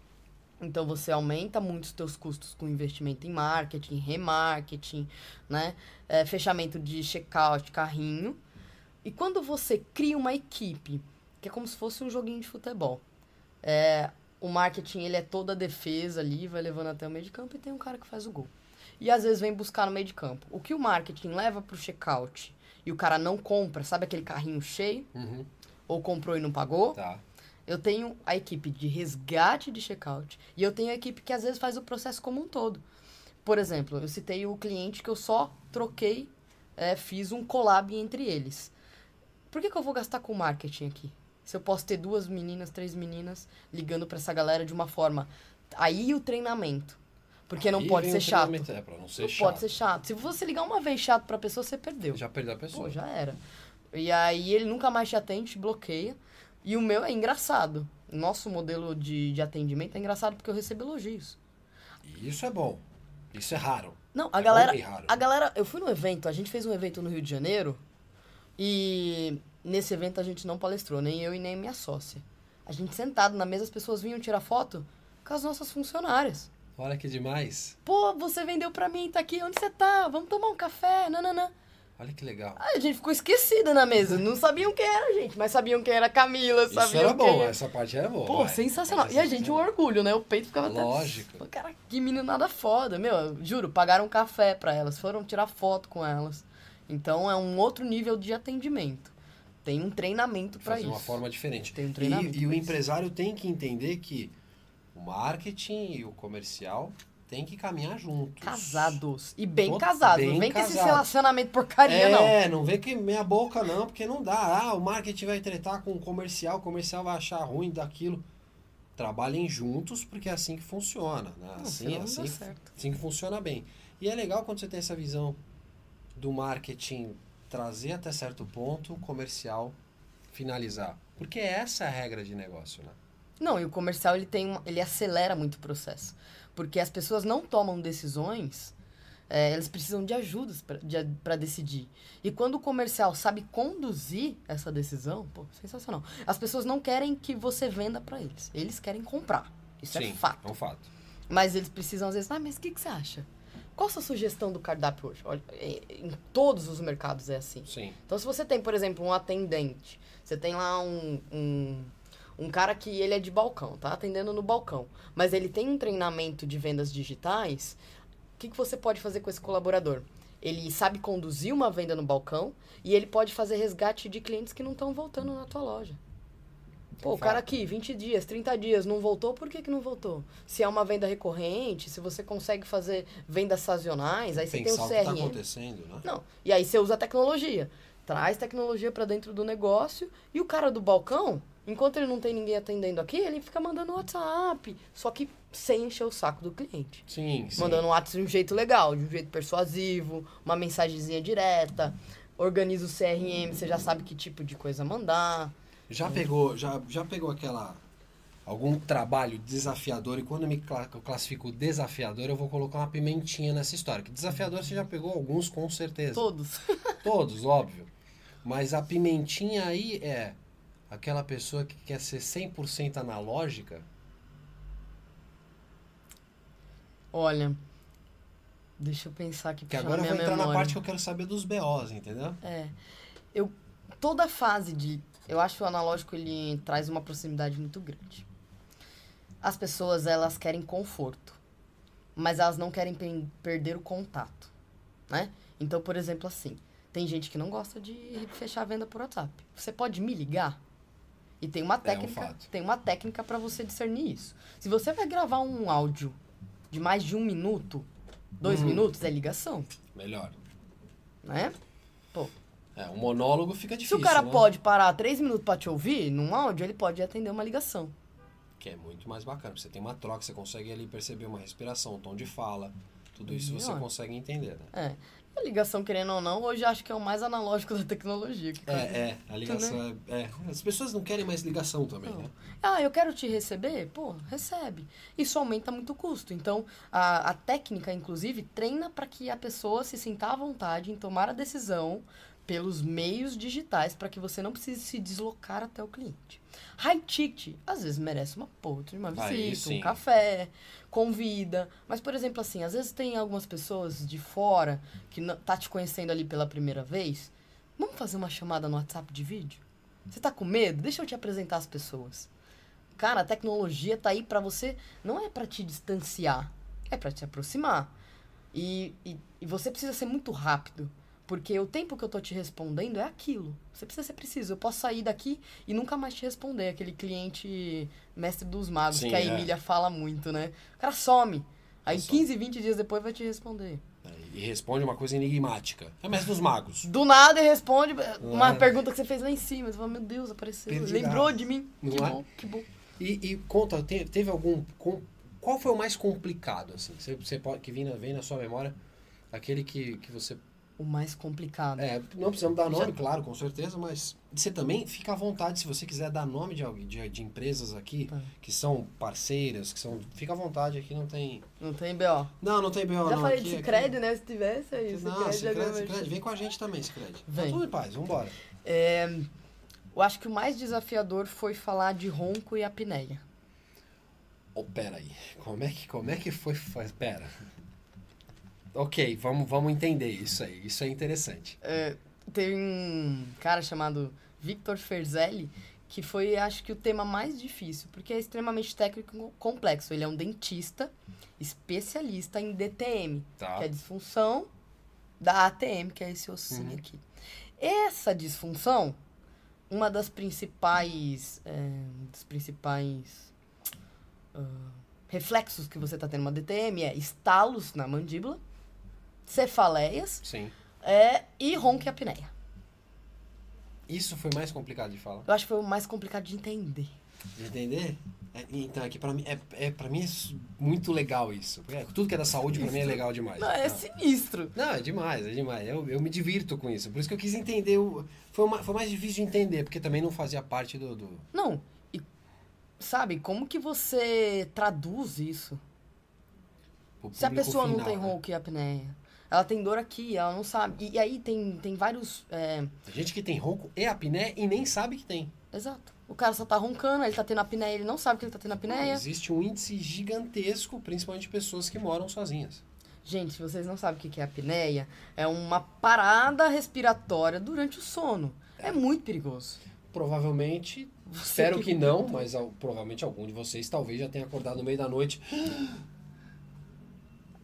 então você aumenta muito os teus custos com investimento em marketing, remarketing, né? É, fechamento de checkout, carrinho. E quando você cria uma equipe, que é como se fosse um joguinho de futebol, é, o marketing ele é toda a defesa ali, vai levando até o meio de campo e tem um cara que faz o gol. E às vezes vem buscar no meio de campo. O que o marketing leva pro checkout e o cara não compra, sabe aquele carrinho cheio? Uhum, Ou comprou e não pagou? tá. Eu tenho a equipe de resgate de checkout e eu tenho a equipe que às vezes faz o processo como um todo. Por exemplo, eu citei o cliente que eu só troquei, é, fiz um collab entre eles. Por que, que eu vou gastar com marketing aqui? Se eu posso ter duas meninas, três meninas ligando pra essa galera de uma forma. Aí o treinamento. Porque não Aí pode ser chato. É, pra não ser Não chato. pode ser chato. Se você ligar uma vez chato pra pessoa, você perdeu. Já perdeu a pessoa. Pô, já era. E aí ele nunca mais te atende, te bloqueia. E o meu é engraçado. Nosso modelo de, de atendimento é engraçado porque eu recebo elogios. E Isso é bom. Isso é raro. Não, a É galera. raro. A galera. Eu fui no evento, a gente fez um evento no Rio de Janeiro. E nesse evento a gente não palestrou, nem eu e nem minha sócia. A gente sentado na mesa, as pessoas vinham tirar foto com as nossas funcionárias. Olha que demais. Pô, você vendeu pra mim, tá aqui, onde você tá? Vamos tomar um café, nananã. Olha que legal. A gente ficou esquecida na mesa. Não sabiam quem era a gente, mas sabiam quem era a Camila, Isso sabiam era bom, quem... essa parte era boa. Pô, vai. sensacional. E a gente, um sensacional. orgulho, né? O peito ficava até... Lógico. Cara, que meninada foda. Meu, eu juro, pagaram um café pra elas, foram tirar foto com elas. Então é um outro nível de atendimento. Tem um treinamento pra Fazer isso. uma forma diferente. Tem um E, treinamento e o pra isso. empresário tem que entender que o marketing e o comercial tem que caminhar juntos. Casados. E bem Todo- casados. bem não vem com esse relacionamento porcaria, não. É, não vem que meia boca não, porque não dá. Ah, o marketing vai tretar com o comercial, o comercial vai achar ruim daquilo. Trabalhem juntos, porque é assim que funciona. Né? Assim, assim, assim que funciona bem. E é legal quando você tem essa visão do marketing trazer até certo ponto, o comercial finalizar. Porque essa é a regra de negócio, né? Não, e o comercial ele tem uma- ele acelera muito o processo. Porque as pessoas não tomam decisões, é, elas precisam de ajudas para decidir. E quando o comercial sabe conduzir essa decisão, pô, sensacional. As pessoas não querem que você venda para eles, eles querem comprar. Isso Sim, é fato. é um fato. Mas eles precisam às vezes, ah, mas o que, que você acha? Qual a sua sugestão do cardápio hoje? Olha, é- em todos os mercados é assim. Sim. Então, se você tem, por exemplo, um atendente, você tem lá um, um, um cara que ele é de balcão, tá atendendo no balcão, mas ele tem um treinamento de vendas digitais, o que, que você pode fazer com esse colaborador? Ele sabe conduzir uma venda no balcão e ele pode fazer resgate de clientes que não estão voltando na tua loja. Pô, o cara aqui, 20 dias, 30 dias, não voltou, por que, que não voltou? Se é uma venda recorrente, se você consegue fazer vendas sazonais, aí você tem Pensar o o que está CRM. acontecendo, né? Não. E aí você usa a tecnologia. Traz tecnologia pra dentro do negócio e o cara do balcão, enquanto ele não tem ninguém atendendo aqui, ele fica mandando WhatsApp, só que sem encher o saco do cliente. Sim, sim. Mandando um WhatsApp de um jeito legal, de um jeito persuasivo, uma mensagenzinha direta, organiza o CRM, você já sabe que tipo de coisa mandar. Já pegou, já, já pegou aquela algum trabalho desafiador e quando eu me eu classifico desafiador, eu vou colocar uma pimentinha nessa história. Que desafiador você já pegou alguns com certeza. Todos. *laughs* Todos, óbvio. Mas a pimentinha aí é aquela pessoa que quer ser 100% analógica. Olha, deixa eu pensar aqui Que agora eu vou entrar na memória. parte que eu quero saber dos BOs, entendeu? É. Eu, toda fase de. Eu acho que o analógico ele traz uma proximidade muito grande. As pessoas, elas querem conforto. Mas elas não querem perder o contato. Né? Então, por exemplo, assim. Tem gente que não gosta de fechar a venda por WhatsApp. Você pode me ligar? E tem uma técnica, fato. tem uma técnica para você discernir isso. Se você vai gravar um áudio de mais de um minuto, dois Uhum. minutos, é ligação, Melhor. né? É, um monólogo fica Se difícil. o cara né? pode parar três minutos pra te ouvir, num áudio, ele pode atender uma ligação. Que é muito mais bacana. Você tem uma troca, você consegue ali perceber uma respiração, um tom de fala. Tudo isso você Melhor. consegue entender, né? É. A ligação, querendo ou não, hoje acho que é o mais analógico da tecnologia. que É, é, a ligação é, é. As pessoas não querem mais ligação também, Não. né? Ah, eu quero te receber? Pô, recebe. Isso aumenta muito o custo. Então, a, a técnica, inclusive, treina para que a pessoa se sinta à vontade em tomar a decisão pelos meios digitais para que você não precise se deslocar até o cliente. High ticket, às vezes merece uma porra, uma Aí visita, um café, convida. Mas, por exemplo, assim, às vezes tem algumas pessoas de fora que não, tá te conhecendo ali pela primeira vez. Vamos fazer uma chamada no WhatsApp de vídeo? Você tá com medo? Deixa eu te apresentar as pessoas. Cara, a tecnologia tá aí pra você, não é pra te distanciar, é pra te aproximar. E, e, e você precisa ser muito rápido, porque o tempo que eu tô te respondendo é aquilo. Você precisa ser preciso. Eu posso sair daqui e nunca mais te responder. Aquele cliente mestre dos magos, Sim, que a é. Emília fala muito, né? O cara some. Aí Só. 15, 20 dias depois vai te responder. E responde uma coisa enigmática. É mestre dos magos. Do nada ele responde uma é? pergunta que você fez lá em cima. Você fala, meu Deus, apareceu. Perdidaço. Lembrou de mim. Não que é? bom, que bom. E, e conta, te- teve algum. com- qual foi o mais complicado, assim? Você, você pode, que vem na, vem na sua memória? Aquele que, que você. O mais complicado. É, não precisamos dar nome, Já- claro, com certeza, mas você também fica à vontade, se você quiser dar nome de, alguém- de, de empresas aqui, Tá. que são parceiras, que são. Fica à vontade aqui, não tem. Não tem B.O. Não, não tem BO, Já não. falei aqui, de aqui- Cicred, né? Se tivesse aí, Não, Cicred já Cicred, ganhou Cicred, merchan. vem com a gente também, Cicred. Tá Vem. tudo em paz, vambora. É, eu acho que o mais desafiador foi falar de ronco e apneia. Oh, pera aí, como é que, como é que foi? Pera. Ok, vamos, vamos entender isso aí, isso é interessante. É, tem um cara chamado Victor Ferzelli que foi, acho que, o tema mais difícil, porque é extremamente técnico e complexo. Ele é um dentista especialista em DTM, Tá. que é a disfunção da ATM, que é esse ossinho Uhum. aqui. Essa disfunção, uma das principais, é, dos principais ah, reflexos que você está tendo uma DTM é estalos na mandíbula, cefaleias Sim. é, e ronco e apneia. Isso foi mais complicado de falar. Eu acho que foi o mais complicado de entender. De entender? É, então, é que pra mim é, é, pra mim é muito legal isso. Porque tudo que é da saúde pra mim é legal demais. Não, é Não. sinistro. Não, é demais, é demais. Eu, eu me divirto com isso. Por isso que eu quis entender. O, foi, uma, foi mais difícil de entender, porque também não fazia parte do. do Não, e sabe, como que você traduz isso? Se a pessoa não final, tem né? ronco e apneia, ela tem dor aqui, ela não sabe. E, e aí tem, tem vários... é, Tem gente que tem ronco e apneia e nem sabe que tem. exato. O cara só tá roncando, ele tá tendo apneia, ele não sabe que ele tá tendo apneia. Existe um índice gigantesco, principalmente de pessoas que moram sozinhas. Gente, se vocês não sabem o que que é apneia, é uma parada respiratória durante o sono. É muito perigoso. Provavelmente, Você espero que não, mas provavelmente algum de vocês talvez já tenha acordado no meio da noite. *gasps*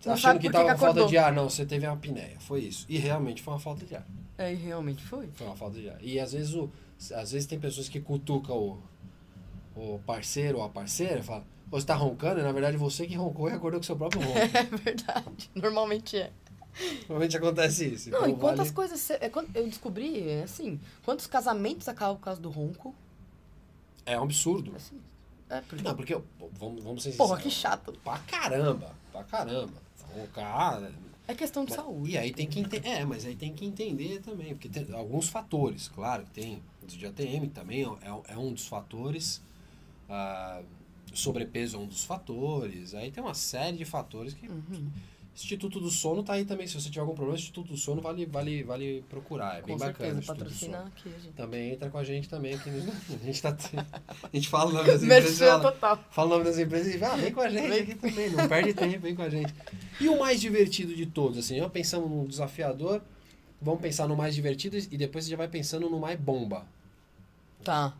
Não achando que tava com falta de ar. Não, você teve uma apneia. Foi isso. E realmente foi uma falta de ar. É, e realmente foi. Foi uma falta de ar. E às vezes, o, às vezes tem pessoas que cutucam o, o parceiro ou a parceira e falam, "Ô, você tá roncando, e na verdade você que roncou e acordou com seu próprio ronco. *laughs* É verdade. Normalmente é. Normalmente acontece isso. Não, Então e quantas vale- coisas. cê- é, Eu descobri, é, assim, quantos casamentos acabam por causa do ronco? É um absurdo. É assim. É, porque. Não, porque, vamos, vamos ser Porra, que sinceros. chato. Pra caramba, pra caramba. Roncar... É questão de Mas- saúde. E aí tem que entender. É, mas aí tem que entender também, porque tem alguns fatores, claro, que tem de ATM também é, é um dos fatores. ah, sobrepeso é um dos fatores. Aí tem uma série de fatores que. Uhum. Instituto do Sono tá aí também. Se você tiver algum problema, Instituto do Sono vale, vale, vale procurar. É bem Com bacana. o certeza, Sono. aqui, gente. Também entra com a gente também aqui. *laughs* A gente, tá, a gente fala o nome das empresas. Fala, total. fala o nome das empresas e ah, vem com a gente Vem. aqui também. Não perde tempo, vem com a gente. E o mais divertido de todos, assim, já pensamos no desafiador, vamos pensar no mais divertido e depois você já vai pensando no mais bomba. Tá.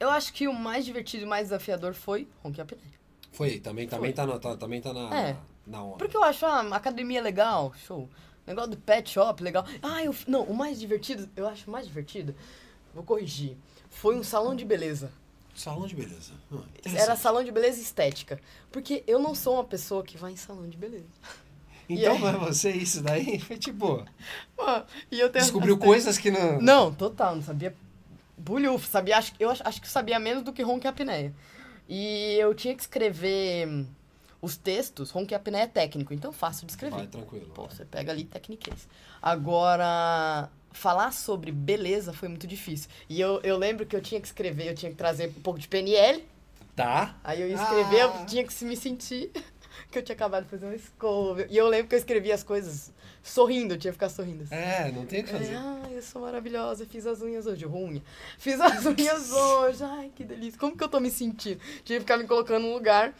Eu acho que o mais divertido e mais desafiador foi ronco e apneia. Foi, também, também tá na, tá- também tá na, É. na onda. Porque eu acho, ah, academia é legal, show. Negócio do pet shop, legal. Ah, eu, não, o mais divertido, eu acho mais divertido, vou corrigir, foi um salão de beleza. Salão de beleza. Ah, Era salão de beleza estética. Porque eu não sou uma pessoa que vai em salão de beleza. *laughs* Então, pra você, isso daí foi tipo. *laughs* Mano, e eu tenho Descobriu coisas que não. Não, total, não sabia bulhufo, sabia, acho, eu acho, acho que sabia menos do que ronco e apneia. E eu tinha que escrever hum, os textos, ronco e apneia é técnico, então fácil de escrever. Vai, tranquilo. Pô, você pega ali tecniquez. Agora, falar sobre beleza foi muito difícil. E eu, eu lembro que eu tinha que escrever, eu tinha que trazer um pouco de PNL, Tá. aí eu ia escrever, Ah. eu tinha que se me sentir *laughs* que eu tinha acabado de fazer uma escova. E eu lembro que eu escrevia as coisas sorrindo, eu tinha que ficar sorrindo. assim. É, não tem o que Ai, fazer. ai, eu sou maravilhosa, fiz as unhas hoje, unha. Fiz as *laughs* unhas hoje, ai, que delícia. Como que eu tô me sentindo? Tinha que ficar me colocando no lugar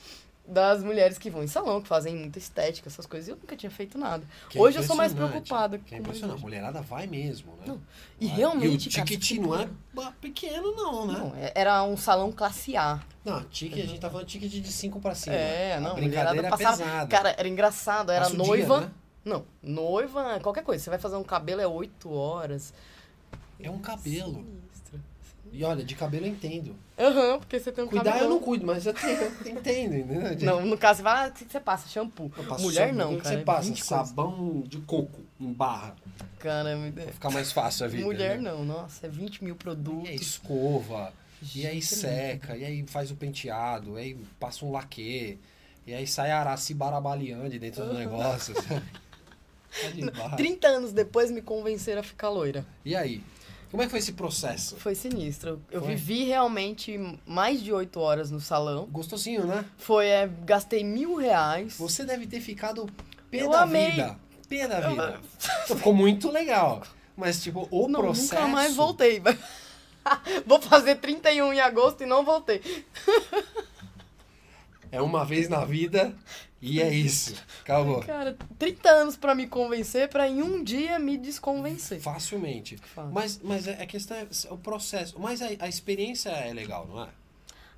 das mulheres que vão em salão, que fazem muita estética, essas coisas. E eu nunca tinha feito nada. É hoje eu sou mais preocupada. Que é impressionante. A mulherada vai mesmo, né? Não, E Vai. realmente, E o cara, ticket você não é ba- pequeno, não, né? Não, é- era um salão classe A. Não, ticket, a gente tá falando ticket de 5 pra cima. É, A não, brincadeira mulherada é passava. pesada. Cara, era engraçado, era Passa o dia, noiva. né? Não, noiva, qualquer coisa. Você vai fazer um cabelo é 8 horas. É um cabelo. Sinistro, E olha, de cabelo eu entendo. Aham, porque você tem um Cuidar eu cabelão. não cuido, mas eu, tenho, eu *laughs* entendo, entendeu? De- Não, no caso, você fala, ah, o que você passa? Shampoo. eu Mulher sabão. não, O que cara. Você é passa 20 coisas. sabão de coco em barra. Caramba, Pra ficar mais fácil a vida. mulher né? não, nossa, é 20 mil produtos. E aí escova, e aí Gente, seca, e aí faz o penteado, e aí passa um laque, e aí sai araci barabaleando de dentro do negócio. sabe? *laughs* Tá de barra. 30 anos depois me convenceram a ficar loira. E aí? Como é que foi esse processo? Foi sinistro. Eu Foi? vivi realmente mais de 8 horas no salão. Gostosinho, né? Foi, é, gastei mil reais. Você deve ter ficado pé Eu da amei. vida. Pé da Eu- vida. *laughs* Ficou muito legal. Mas, tipo, o não, processo... nunca mais voltei. *laughs* Vou fazer 31 em agosto e não voltei. É uma vez na vida e é isso. Acabou. Cara, 30 anos pra me convencer, pra em um dia me desconvencer. Facilmente. Fácil. Mas, mas a questão é o processo. Mas a, a experiência é legal, não é?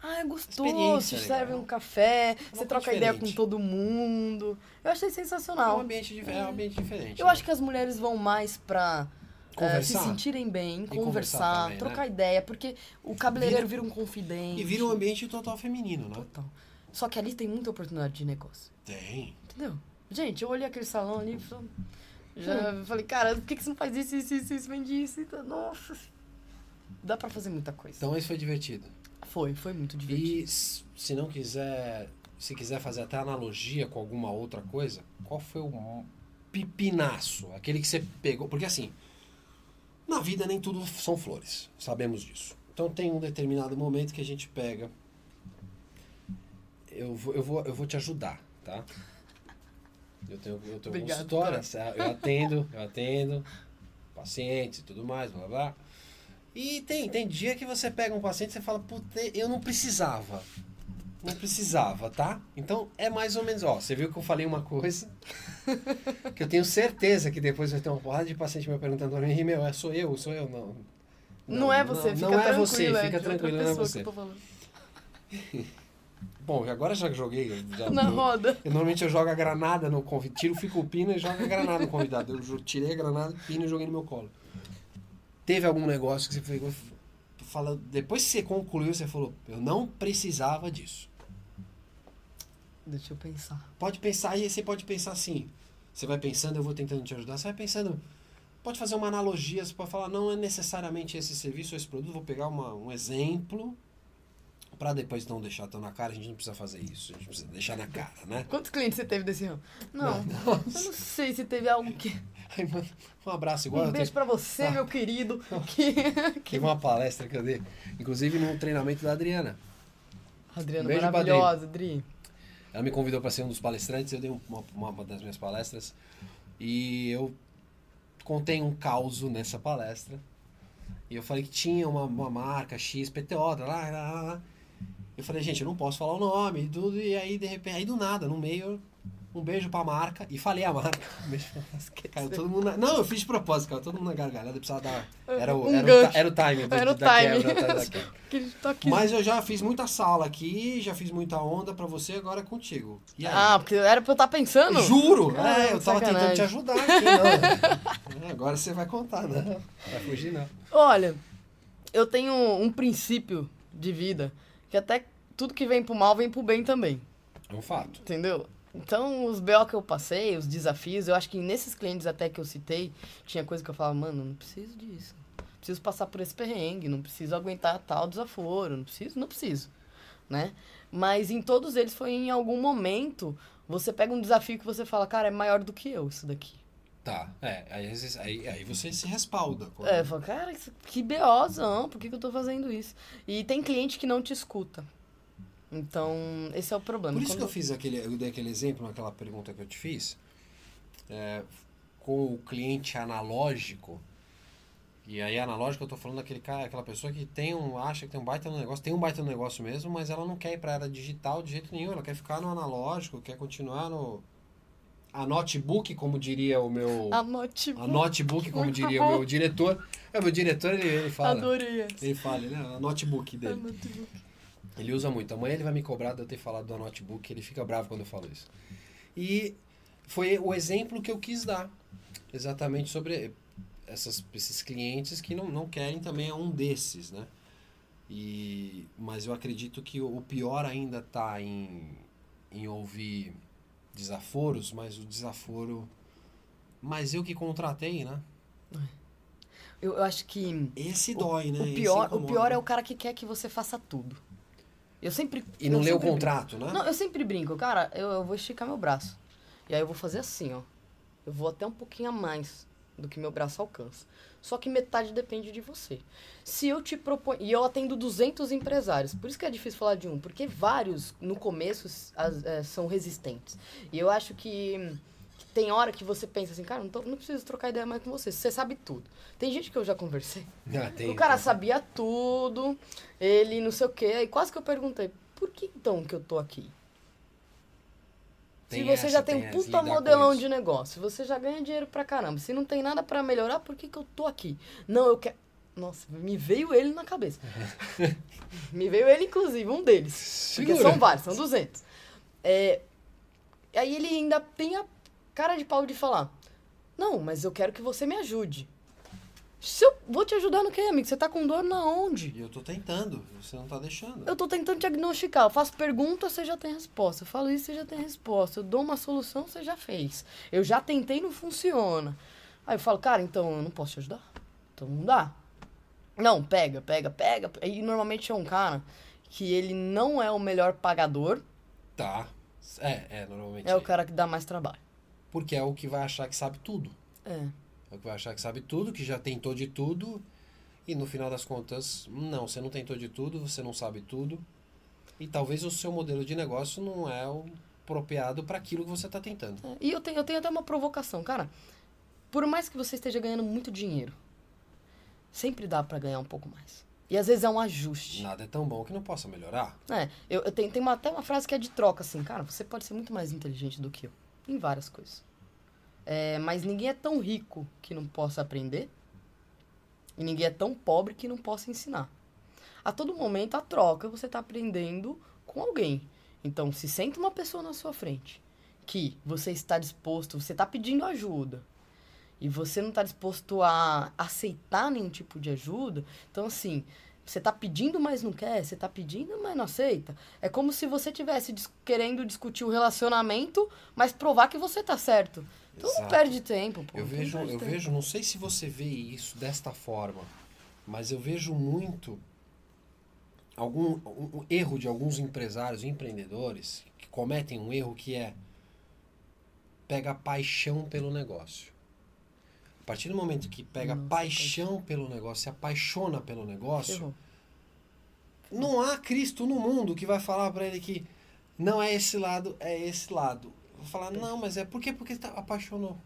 Ah, é gostoso. Você legal. serve um café, você troca ideia diferente. com todo mundo. Eu achei É um sensacional. ambiente, dif- é um ambiente diferente. Eu né? acho que as mulheres vão mais pra eh, se sentirem bem, conversar conversar, também, né? trocar ideia, porque o cabeleireiro vira, um confidente. E vira um ambiente total feminino, né? Total. Só que ali tem muita oportunidade de negócio. Tem. Entendeu? Gente, eu olhei aquele salão ali e falei- Hum. já falei, cara, por que, que você não faz isso, isso, isso, isso, vende isso? Então, Nossa. Dá pra fazer muita coisa. Então isso foi divertido. Foi, foi muito divertido. E se não quiser, se quiser fazer até analogia com alguma outra coisa, qual foi o pipinaço? Aquele que você pegou. Porque assim, na vida nem tudo são flores. Sabemos disso. Então tem um determinado momento que a gente pega. Eu vou, eu vou, eu vou te ajudar, tá? Eu tenho, eu tenho Obrigado, consultória, eu atendo, eu atendo pacientes e tudo mais, blá blá. E tem, tem dia que você pega um paciente e você fala, puta, eu não precisava. Não precisava, tá? Então é mais ou menos, ó, você viu que eu falei uma coisa *laughs* que eu tenho certeza que depois vai ter uma porrada de paciente me perguntando meu, é sou eu, sou eu, não. Não, é você, não, fica não é tranquilo. você, é fica de outra tranquilo, não é você. *laughs* que eu tô falando. Bom, agora já joguei. Já, Na eu- roda. eu, normalmente eu jogo a granada no convidado, tiro, fico o pino e jogo a granada no convidado. Eu tirei a granada, pino e joguei no meu colo. Teve algum negócio que você pegou, fala, depois que você concluiu, você falou, eu não precisava disso. Deixa eu pensar. Pode pensar, e você pode pensar assim. Você vai pensando, eu vou tentando te ajudar. Você vai pensando, pode fazer uma analogia, você pode falar, não é necessariamente esse serviço ou esse produto, vou pegar uma, um exemplo para depois não deixar tão na cara. A gente não precisa fazer isso, a gente precisa deixar na cara, né? Quantos clientes você teve desse ramo? Não, Não, eu não sei se teve algo que... Ai, mano, um abraço igual. Um beijo tenho- pra você, Ah. meu querido. *laughs* Que... Teve uma palestra que eu dei, inclusive num treinamento da Adriana. Adriana, Beijo pra maravilhosa, Adri. Ela me convidou para ser um dos palestrantes, eu dei um- uma, uma, das minhas palestras e eu contei um caos nessa palestra. E eu falei que tinha uma, uma marca X, PTO, lá, lá, lá, lá. Eu falei, gente, eu não posso falar o nome e tudo, e aí de repente, aí do nada, no meio, um beijo pra marca, e falei a marca. *laughs* Um beijo pra marca. Caiu todo mundo na... Não, eu fiz de propósito, cara, todo mundo na gargalhada, precisava dar. Era o, Um era o, era o time. Era o da time. *laughs* Mas eu já fiz muita sala aqui, já fiz muita onda pra você, agora é contigo. Ah, porque era pra eu estar pensando? Juro! Ah, é, eu tava sacanagem. tentando te ajudar aqui, não. *laughs* É, Agora você vai contar, não. Vai fugir, não. Olha, eu tenho um princípio de vida que até tudo que vem pro mal vem pro bem também, É um fato. entendeu? Então, os BO que eu passei, os desafios, eu acho que nesses clientes até que eu citei, tinha coisa que eu falava, mano, não preciso disso. Não preciso passar por esse perrengue, não preciso aguentar tal desaforo, não preciso, não preciso, né? Mas em todos eles foi em algum momento, você pega um desafio que você fala, cara, é maior do que eu isso daqui. Tá, é. Aí, aí, aí você se respalda. quando- É, fala, cara, que BOzão, por que, que eu tô fazendo isso? E tem cliente que não te escuta. Então, esse é o problema. Por isso Quando- que eu fiz aquele. Eu dei aquele exemplo naquela pergunta que eu te fiz. é, com o cliente analógico. E aí, analógico, eu tô falando daquele cara, aquela pessoa que tem um, acha que tem um baita no negócio, tem um baita no negócio mesmo, mas ela não quer ir pra era digital de jeito nenhum, ela quer ficar no analógico, quer continuar no. A notebook, como diria o meu. A notebook. A notebook, como Muito diria o meu diretor. É, o meu diretor, ele, ele fala. Adorei essa. Ele fala, ele, a notebook A dele. notebook. Ele usa muito. Amanhã ele vai me cobrar de eu ter falado do notebook, ele fica bravo quando eu falo isso. E foi o exemplo que eu quis dar. Exatamente sobre essas, esses clientes que não, não querem também é um desses, né? E, mas eu acredito que o pior ainda tá em, em ouvir desaforos, mas o desaforo. Mas eu que contratei, né? Eu, eu acho que Esse o, dói, né? o pior, o pior é o cara que quer que você faça tudo. Eu sempre. E não lê o contrato, né? Não, eu sempre brinco, cara, eu, eu vou esticar meu braço. E aí eu vou fazer assim, ó. Eu vou até um pouquinho a mais do que meu braço alcança. Só que metade depende de você. Se eu te proponho. E eu atendo 200 empresários. Por isso que é difícil falar de um. Porque vários, no começo, as- é, são resistentes. E eu acho que. Tem hora que você pensa assim, cara, não, tô- não preciso trocar ideia mais com você. Você sabe tudo. Tem gente que eu já conversei. *laughs* Ah, tem- o cara tem- sabia tudo, ele não sei o quê. Aí quase que eu perguntei, por que então que eu tô aqui? Tem se você essa, já tem um essa, puta modelão de negócio, se você já ganha dinheiro pra caramba, se não tem nada pra melhorar, por que, que eu tô aqui? Não, eu quero. Nossa, me veio ele na cabeça. *laughs* me veio ele, inclusive, um deles. Porque Segura. são vários, são 200. É, aí ele ainda tem a cara de pau de falar: Não, mas eu quero que você me ajude. Se eu vou te ajudar no quê, amigo? Você tá com dor na onde? E eu tô tentando, você não tá deixando. Eu tô tentando diagnosticar. Eu faço pergunta, você já tem resposta. Eu falo isso, você já tem resposta. Eu dou uma solução, você já fez. Eu já tentei, não funciona. Aí eu falo, cara, então eu não posso te ajudar. Então não dá. Não, pega, pega, pega. E normalmente é um cara que ele não é o melhor pagador, Tá. É, é, normalmente. é o cara que dá mais trabalho. Porque é o que vai achar que sabe tudo. É. É vai achar que sabe tudo, que já tentou de tudo. E no final das contas, não, você não tentou de tudo, você não sabe tudo. E talvez o seu modelo de negócio não é o apropriado para aquilo que você está tentando. É, E eu tenho, eu tenho até uma provocação, cara. Por mais que você esteja ganhando muito dinheiro, sempre dá pra ganhar um pouco mais. E às vezes é um ajuste. Nada é tão bom que não possa melhorar. É, eu, eu tenho, tem uma, até uma frase que é de troca, assim, cara, você pode ser muito mais inteligente do que eu. Em várias coisas. É, mas ninguém é tão rico que não possa aprender. E ninguém é tão pobre que não possa ensinar. A todo momento, a troca, você está aprendendo com alguém. Então, se senta uma pessoa na sua frente que você está disposto, você está pedindo ajuda, e você não está disposto a aceitar nenhum tipo de ajuda, então, assim, você está pedindo, mas não quer, você está pedindo, mas não aceita. É como se você tivesse dis- querendo discutir o relacionamento, mas provar que você tá certo. Então não perde tempo, pô. Eu vejo, eu tempo. vejo, não sei se você vê isso desta forma, mas eu vejo muito algum um, um erro de alguns empresários, empreendedores que cometem um erro que é pega paixão pelo negócio. A partir do momento que pega Nossa, paixão pelo negócio, se apaixona pelo negócio, não há Cristo no mundo que vai falar pra ele que não é esse lado, é esse lado. Vou falar, não, mas é? Porque ele tá apaixonou.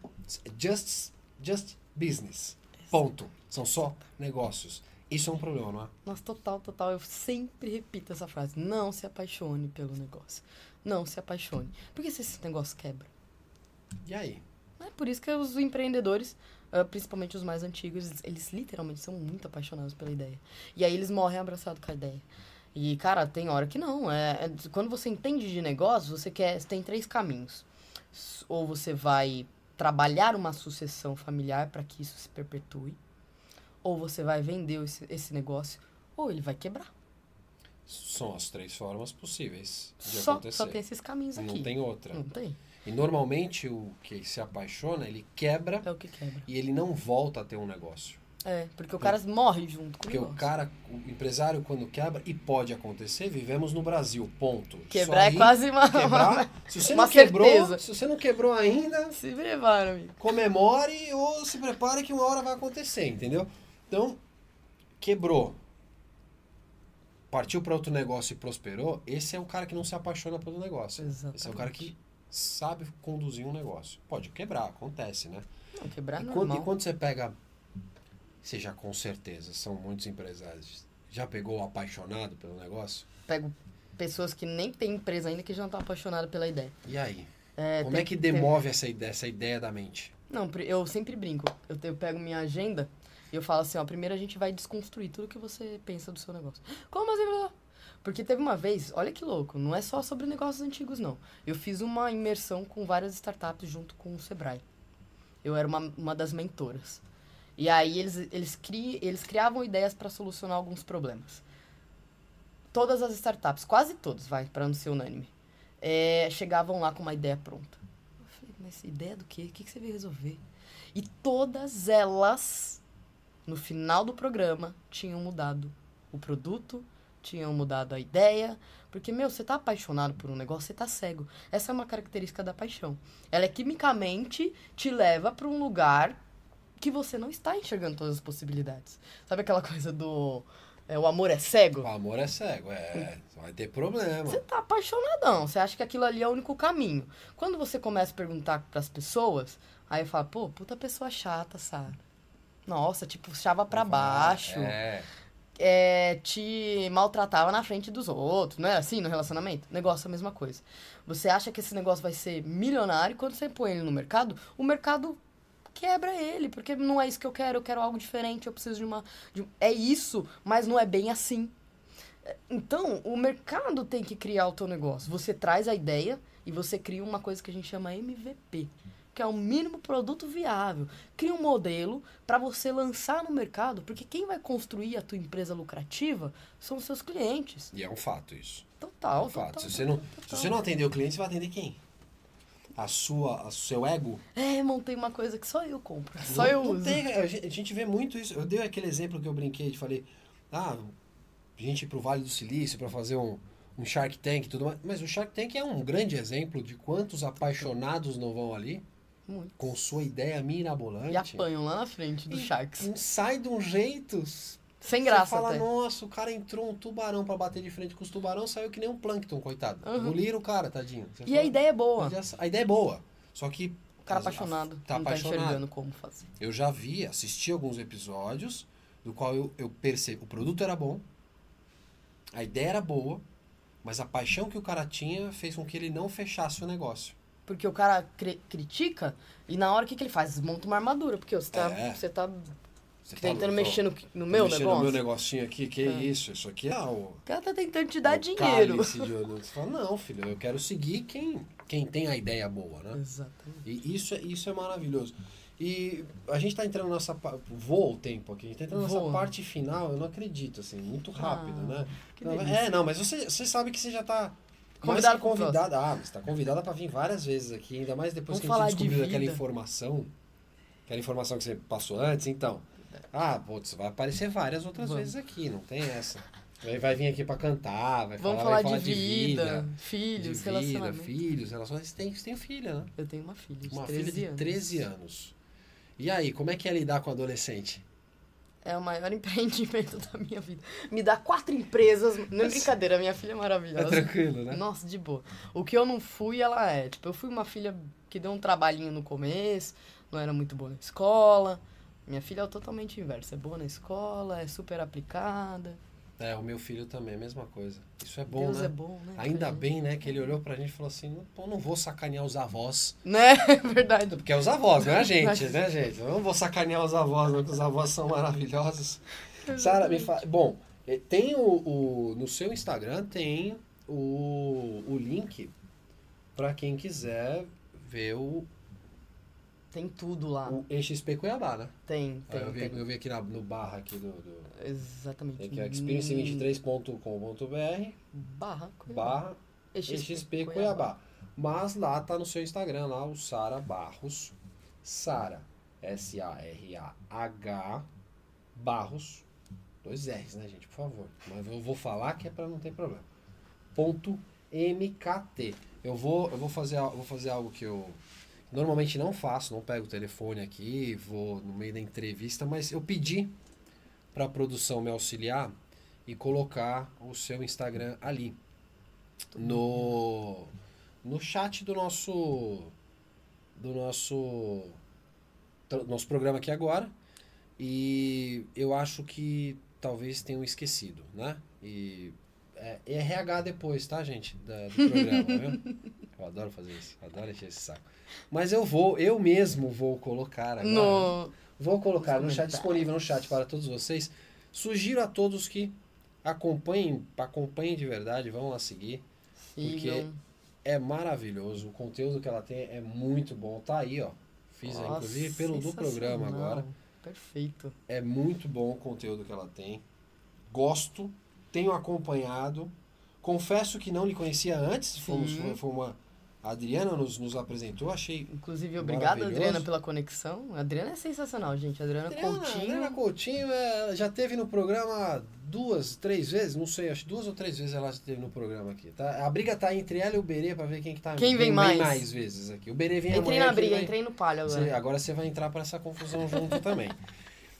Just, just business. Ponto. São só negócios. Isso é um problema, não é? Nossa, total, total. Eu sempre repito essa frase. Não se apaixone pelo negócio. Não se apaixone. Porque se esse negócio quebra? E aí? É por isso que os empreendedores, ah, principalmente os mais antigos, eles literalmente são muito apaixonados pela ideia. E aí eles morrem abraçados com a ideia. E, cara, tem hora que não. É, é- quando você entende de negócio, você quer. Você tem três caminhos. Ou você vai trabalhar uma sucessão familiar para que isso se perpetue. Ou você vai vender esse, esse negócio, ou ele vai quebrar. São as três formas possíveis de Só, acontecer. só tem esses caminhos aqui. Não tem outra. Não tem. E normalmente o que se apaixona, ele quebra É o que quebra. e ele não volta a ter um negócio. É, porque o cara morre junto com Porque o cara, o empresário, quando quebra, e pode acontecer, vivemos no Brasil, ponto. Quebrar é aí, quase uma. Quebrar, *laughs* se você uma não quebrou, certeza. se você não quebrou ainda, Se prepara, amigo. comemore ou se prepare que uma hora vai acontecer, entendeu? Então, quebrou. Partiu para outro negócio e prosperou, esse é o cara que não se apaixona pelo negócio. Exatamente. Esse é o cara que sabe conduzir um negócio. Pode quebrar, acontece, né? Não, quebrar é E normal. quando, e quando você pega. Você já com certeza, são muitos empresários. Já pegou o apaixonado pelo negócio? Pego pessoas que nem têm empresa ainda que já estão apaixonadas pela ideia. E aí? É, Como é que demove essa ideia, essa ideia da mente? Não, eu sempre brinco. Eu, te- eu pego minha agenda e eu falo assim, ó, primeiro a gente vai desconstruir tudo que você pensa do seu negócio. *gasps* Como assim? Porque teve uma vez, olha que louco, não é só sobre negócios antigos, não. Eu fiz uma imersão com várias startups junto com o Sebrae. Eu era uma, uma das mentoras. E aí eles, eles, cri, eles criavam ideias para solucionar alguns problemas. todas as startups, quase todas, vai, para não ser unânime, é, chegavam lá com uma ideia pronta. Eu falei, mas ideia do quê? O que, que você veio resolver? E todas elas, no final do programa, tinham mudado o produto, tinham mudado a ideia. Porque, meu, você tá apaixonado por um negócio, você tá cego. Essa é uma característica da paixão. Ela é quimicamente te leva para um lugar que você não está enxergando todas as possibilidades. Sabe aquela *laughs* coisa do. é, o amor é cego? O amor é cego, é. Vai ter problema. Você tá apaixonadão, você acha que aquilo ali é o único caminho. Quando você começa a perguntar pras pessoas, aí eu falo, pô, puta pessoa chata, Sara. Nossa, te puxava pra baixo, É. é, te maltratava na frente dos outros, não é assim no relacionamento? Negócio é a mesma coisa. Você acha que esse negócio vai ser milionário, quando você põe ele no mercado, o mercado quebra ele, porque não é isso que eu quero, eu quero algo diferente, eu preciso de uma... de É isso, mas não é bem assim. Então, o mercado tem que criar o teu negócio. Você traz a ideia e você cria uma coisa que a gente chama MVP, que é o mínimo produto viável. Cria um modelo para você lançar no mercado, porque quem vai construir a tua empresa lucrativa são os seus clientes. E é um fato isso. Total, É um fato. total, Se você, não, total, se você não atender o cliente, você vai atender quem? A sua, o seu ego? É, montei uma coisa que só eu compro. Só Não- eu não uso. tem, a gente vê muito isso. Eu dei aquele exemplo que eu brinquei de falei, ah, a gente ir pro Vale do Silício para fazer um, um Shark Tank e tudo mais. Mas o Shark Tank é um grande exemplo de quantos apaixonados não vão ali Muito. com sua ideia mirabolante. E apanham lá na frente dos E- Sharks. sai de um jeito. Sem você graça fala, até. nossa, o cara entrou um tubarão para bater de frente com os tubarão, saiu que nem um plâncton, coitado. Uhum. Engoliram o cara, tadinho. Você E fala, a ideia é boa. a ideia é boa. Só que. O cara as- apaixonado. Tá não tá apaixonado. enxergando como fazer. Eu já vi, assisti alguns episódios do qual eu, eu percebi. O produto era bom, a ideia era boa, mas a paixão que o cara tinha fez com que ele não fechasse o negócio. Porque o cara cri- critica e na hora o que, que ele faz? Desmonta uma armadura. Porque você tá, É. você tá Você tentando tá- mexer no, no meu mexendo negócio. no meu negocinho aqui, que É. isso? Isso aqui é o. O cara tá tentando te dar dinheiro. de. Você fala, não, filho, eu quero seguir quem, quem tem a ideia boa, né? Exatamente. E isso, é- isso é maravilhoso. E a gente tá entrando nessa. Voa o tempo aqui, a gente tá entrando nessa Voa. parte final, eu não acredito, assim, muito rápido, Ah, né? Não, é, não, mas você, você sabe que você já tá. Convidado convidada. Ah, você tá convidada pra vir várias vezes aqui, ainda mais depois Vamos que a gente de descobriu aquela vida. informação. Aquela informação que você passou antes, então. Ah, putz, vai aparecer várias outras Vamos. vezes aqui, não tem essa. Vai, vai vir aqui pra cantar, vai Vamos falar, falar, vai de, vida, de filhos, vida, relacionamento. filhos, relações. Você tem, você tem filha, né? Eu tenho uma filha de Uma 13 filha de anos. 13 anos. E aí, como é que é lidar com adolescente? É o maior *laughs* empreendimento da minha vida. Me dá quatro empresas. Não é brincadeira, minha filha é É maravilhosa. tranquilo, né? Nossa, de boa. O que eu não fui, ela é. Tipo, eu fui uma filha que deu um trabalhinho no começo, não era muito boa na escola. Minha filha é totalmente inverso. É boa na escola, é super aplicada. É, o meu filho também, a mesma coisa. Isso é bom, Deus né? é bom, né? Ainda bem, né, que ele olhou pra gente e falou assim, pô, não vou sacanear os avós. Né? *laughs* É verdade. Porque é os avós, não é a gente, né, gente? Eu não vou sacanear os avós, não, porque os avós são maravilhosos. Sara, me fala... Bom, eh, tem o, o- No seu Instagram tem o, o link pra quem quiser ver o, Tem tudo lá. o EXP Cuiabá, né? Tem, tem, eu, vi, tem. eu vi aqui na- no barra aqui do... do Exatamente. que é experience23.com.br Barra. barra XP, XP Cuiabá. Mas lá tá no seu Instagram, lá o Sara Barros. Sara, S-A-R-A-H Barros. Dois R's, né, gente? Por favor. Mas eu vou falar que é pra não ter problema. Ponto MKT. Eu vou, eu vou, fazer, vou fazer algo que eu normalmente não faço. Não pego o telefone aqui, vou no meio da entrevista, mas eu pedi pra produção me auxiliar e colocar o seu Instagram ali no no chat do nosso do nosso nosso programa aqui agora e eu acho que talvez tenham esquecido, né? E é RH depois, tá, gente? Da- do programa, *laughs* viu? Eu adoro fazer isso, adoro encher esse saco. Mas eu vou, eu mesmo vou colocar agora. No. Vou colocar no chat disponível no chat para todos vocês. Sugiro a todos que acompanhem, acompanhem de verdade, vão lá seguir. Sigam. É maravilhoso, o conteúdo que ela tem é muito bom. Tá aí, ó. Fiz Nossa, inclusive pelo do programa agora. Perfeito. É muito bom o conteúdo que ela tem. Gosto. tenho acompanhado. Confesso que não lhe conhecia antes. Sim. foi uma. A Adriana nos, nos apresentou, achei. Inclusive, obrigada, Maravilhoso. Adriana, pela conexão. A Adriana é sensacional, gente. A Adriana, Adriana, Coutinho. Adriana Coutinho é, já teve no programa duas, três vezes, não sei, acho duas ou três vezes ela esteve no programa aqui. Tá? A briga tá entre ela e o Berê pra ver quem que tá Quem vem mais. mais vezes aqui. O Berê vem Entrei amanhã na briga, vai- entrei no palio agora. Você- agora você vai entrar para essa confusão junto *laughs* também.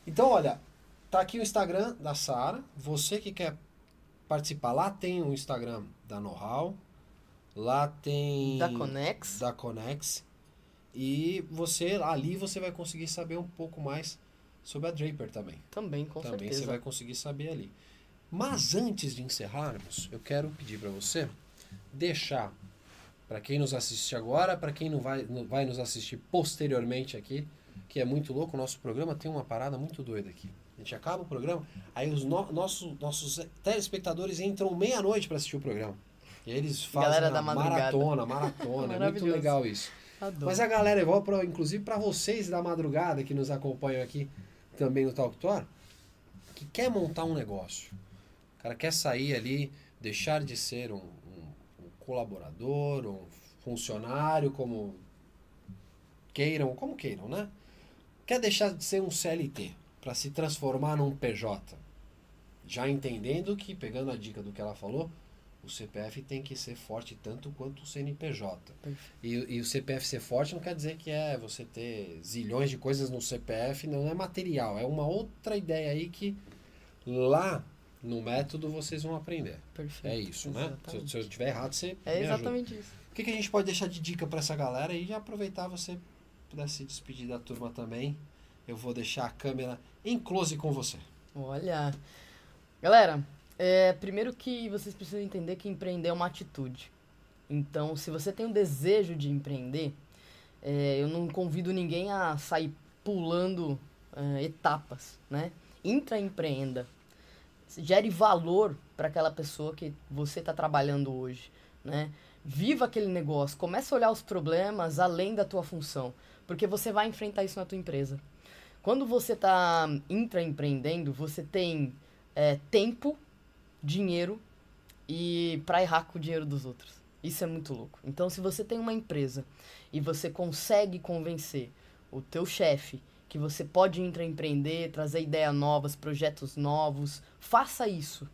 Então, olha, tá aqui o Instagram da Sara. Você que quer participar, lá tem o Instagram da Know-How. Lá tem Da Conex. da Conex. E você ali você vai conseguir saber um pouco mais sobre a Draper também. Também, com também certeza. você vai conseguir saber ali. Mas antes de encerrarmos, eu quero pedir para você deixar para quem nos assiste agora, para quem não vai, não vai nos assistir posteriormente aqui, que é muito louco, o nosso programa tem uma parada muito doida aqui. A gente acaba o programa, aí os no, nosso, nossos telespectadores entram meia-noite para assistir o programa. E aí eles fazem Galera da maratona, *laughs* maratona. é muito legal isso. Adoro. Mas a galera, igual pra, inclusive para vocês da madrugada que nos acompanham aqui também no Talk Tour, que quer montar um negócio. O cara quer sair ali, deixar de ser um, um- um colaborador, um funcionário, como queiram, como queiram, né? Quer deixar de ser um CLT para se transformar num PJ. Já entendendo que, pegando a dica do que ela falou, o CPF tem que ser forte tanto quanto o CNPJ. E, e o CPF ser forte não quer dizer que é você ter zilhões de coisas no CPF, não é material. É uma outra ideia aí que lá no método vocês vão aprender. Perfeito. É isso, né? Se, eu- Exatamente. se eu estiver errado, você É me ajuda. exatamente isso. O que, que a gente pode deixar de dica para essa galera e já aproveitar você puder se despedir da turma também. Eu vou deixar a câmera em close com você. Olha. Galera, é, primeiro que vocês precisam entender que empreender é uma atitude. Então, se você tem o desejo de empreender, é, eu não convido ninguém a sair pulando é, etapas, né? Intraempreenda. Gere valor para aquela pessoa que você está trabalhando hoje, né? Viva aquele negócio, comece a olhar os problemas além da tua função, porque você vai enfrentar isso na tua empresa. Quando você está intraempreendendo, você tem é, tempo, dinheiro e para errar com o dinheiro dos outros. Isso é muito louco. Então, se você tem uma empresa e você consegue convencer o teu chefe que você pode intraempreender, trazer ideias novas, projetos novos, faça isso.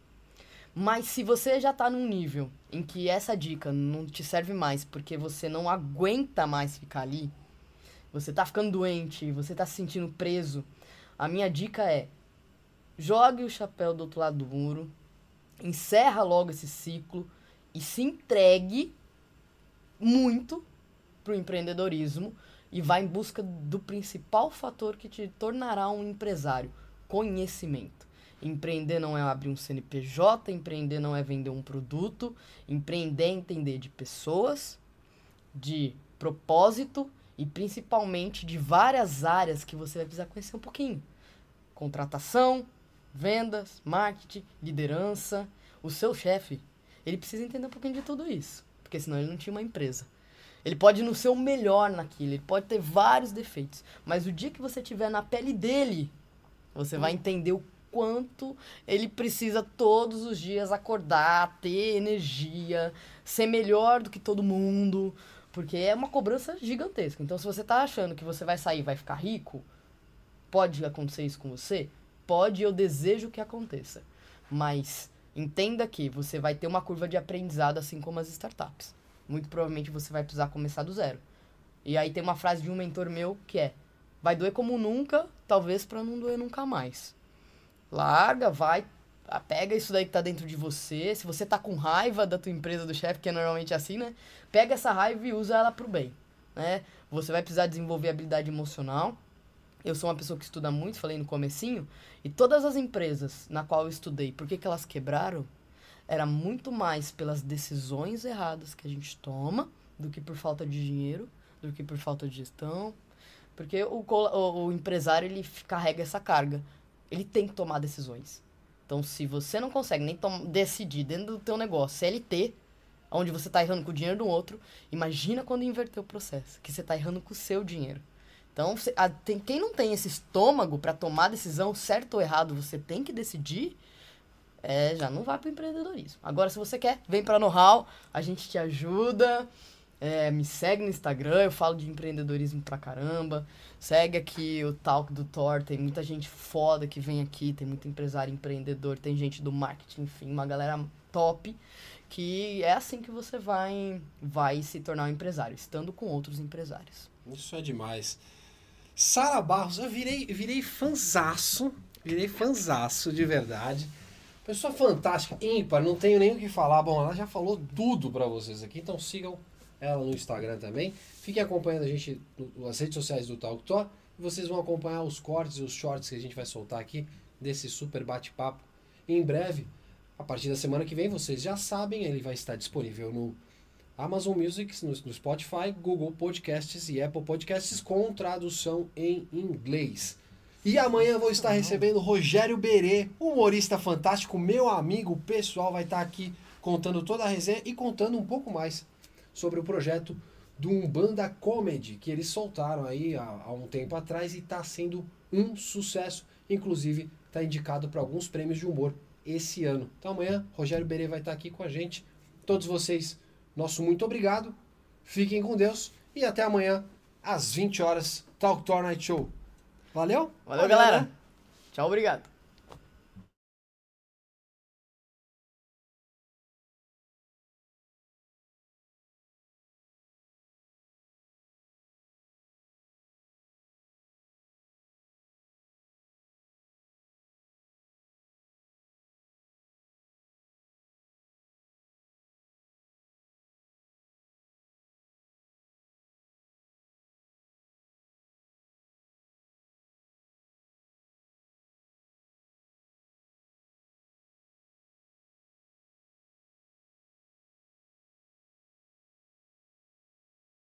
Mas se você já está num nível em que essa dica não te serve mais porque você não aguenta mais ficar ali, você tá ficando doente, você tá se sentindo preso, a minha dica é: jogue o chapéu do outro lado do muro, encerra logo esse ciclo e se entregue muito pro empreendedorismo e vá em busca do principal fator que te tornará um empresário: conhecimento. Empreender não é abrir um CNPJ, empreender não é vender um produto, empreender é entender de pessoas, de propósito e principalmente de várias áreas que você vai precisar conhecer um pouquinho. Contratação, vendas, marketing, liderança. O seu chefe, ele precisa entender um pouquinho de tudo isso, porque senão ele não tinha uma empresa. Ele pode não ser o melhor naquilo, ele pode ter vários defeitos, mas o dia que você estiver na pele dele, você vai entender o quanto ele precisa todos os dias acordar, ter energia, ser melhor do que todo mundo, porque é uma cobrança gigantesca. Então, se você tá achando que você vai sair vai ficar rico, pode acontecer isso com você? Pode, eu desejo que aconteça. Mas entenda que você vai ter uma curva de aprendizado assim como as startups. Muito provavelmente você vai precisar começar do zero. E aí tem uma frase de um mentor meu que é: vai doer como nunca, talvez para não doer nunca mais. Larga, vai, ah, pega isso daí que tá dentro de você. Se você tá com raiva da tua empresa, do chefe, que é normalmente assim, né? Pega essa raiva e usa ela pro bem, né? Você vai precisar desenvolver habilidade emocional. Eu sou uma pessoa que estuda muito, falei no comecinho, e todas as empresas na qual eu estudei, por que, que elas quebraram? Era muito mais pelas decisões erradas que a gente toma do que por falta de dinheiro, do que por falta de gestão. Porque o, o, o empresário, ele carrega essa carga. Ele tem que tomar decisões. Então, se você não consegue nem decidir dentro do teu negócio, CLT, onde você está errando com o dinheiro do outro, imagina quando inverter o processo, que você está errando com o seu dinheiro. Então, a- tem, quem não tem esse estômago para tomar decisão, certo ou errado, você tem que decidir, é, já não vai pro empreendedorismo. Agora, se você quer, vem pra Know-How, a gente te ajuda. É, me segue no Instagram, eu falo de empreendedorismo pra caramba. Segue aqui o Talk do Thor, tem muita gente foda que vem aqui, tem muito empresário empreendedor, tem gente do marketing, enfim, uma galera top. Que é assim que você vai, vai se tornar um empresário, estando com outros empresários. Isso é demais. Sara Barros, eu virei, virei fanzaço. Virei fanzaço de verdade. Pessoa fantástica, ímpar, não tenho nem o que falar. Bom, ela já falou tudo pra vocês aqui, então sigam ela no Instagram também. Fiquem acompanhando a gente nas redes sociais do Talk vocês vão acompanhar os cortes e os shorts que a gente vai soltar aqui desse super bate-papo. Em breve, a partir da semana que vem, vocês já sabem, ele vai estar disponível no Amazon Music, no, no Spotify, Google Podcasts e Apple Podcasts com tradução em inglês. E amanhã vou estar recebendo Rogério Berê, humorista fantástico, meu amigo pessoal, vai estar aqui contando toda a resenha e contando um pouco mais sobre o projeto do Umbanda Comedy, que eles soltaram aí há, há um tempo atrás e está sendo um sucesso. Inclusive, está indicado para alguns prêmios de humor esse ano. Então amanhã, Rogério Berê vai estar aqui com a gente. Todos vocês, nosso muito obrigado. Fiquem com Deus e até amanhã, às 20 horas, Talk Tour Night Show. Valeu? Valeu, galera. né? Tchau, obrigado.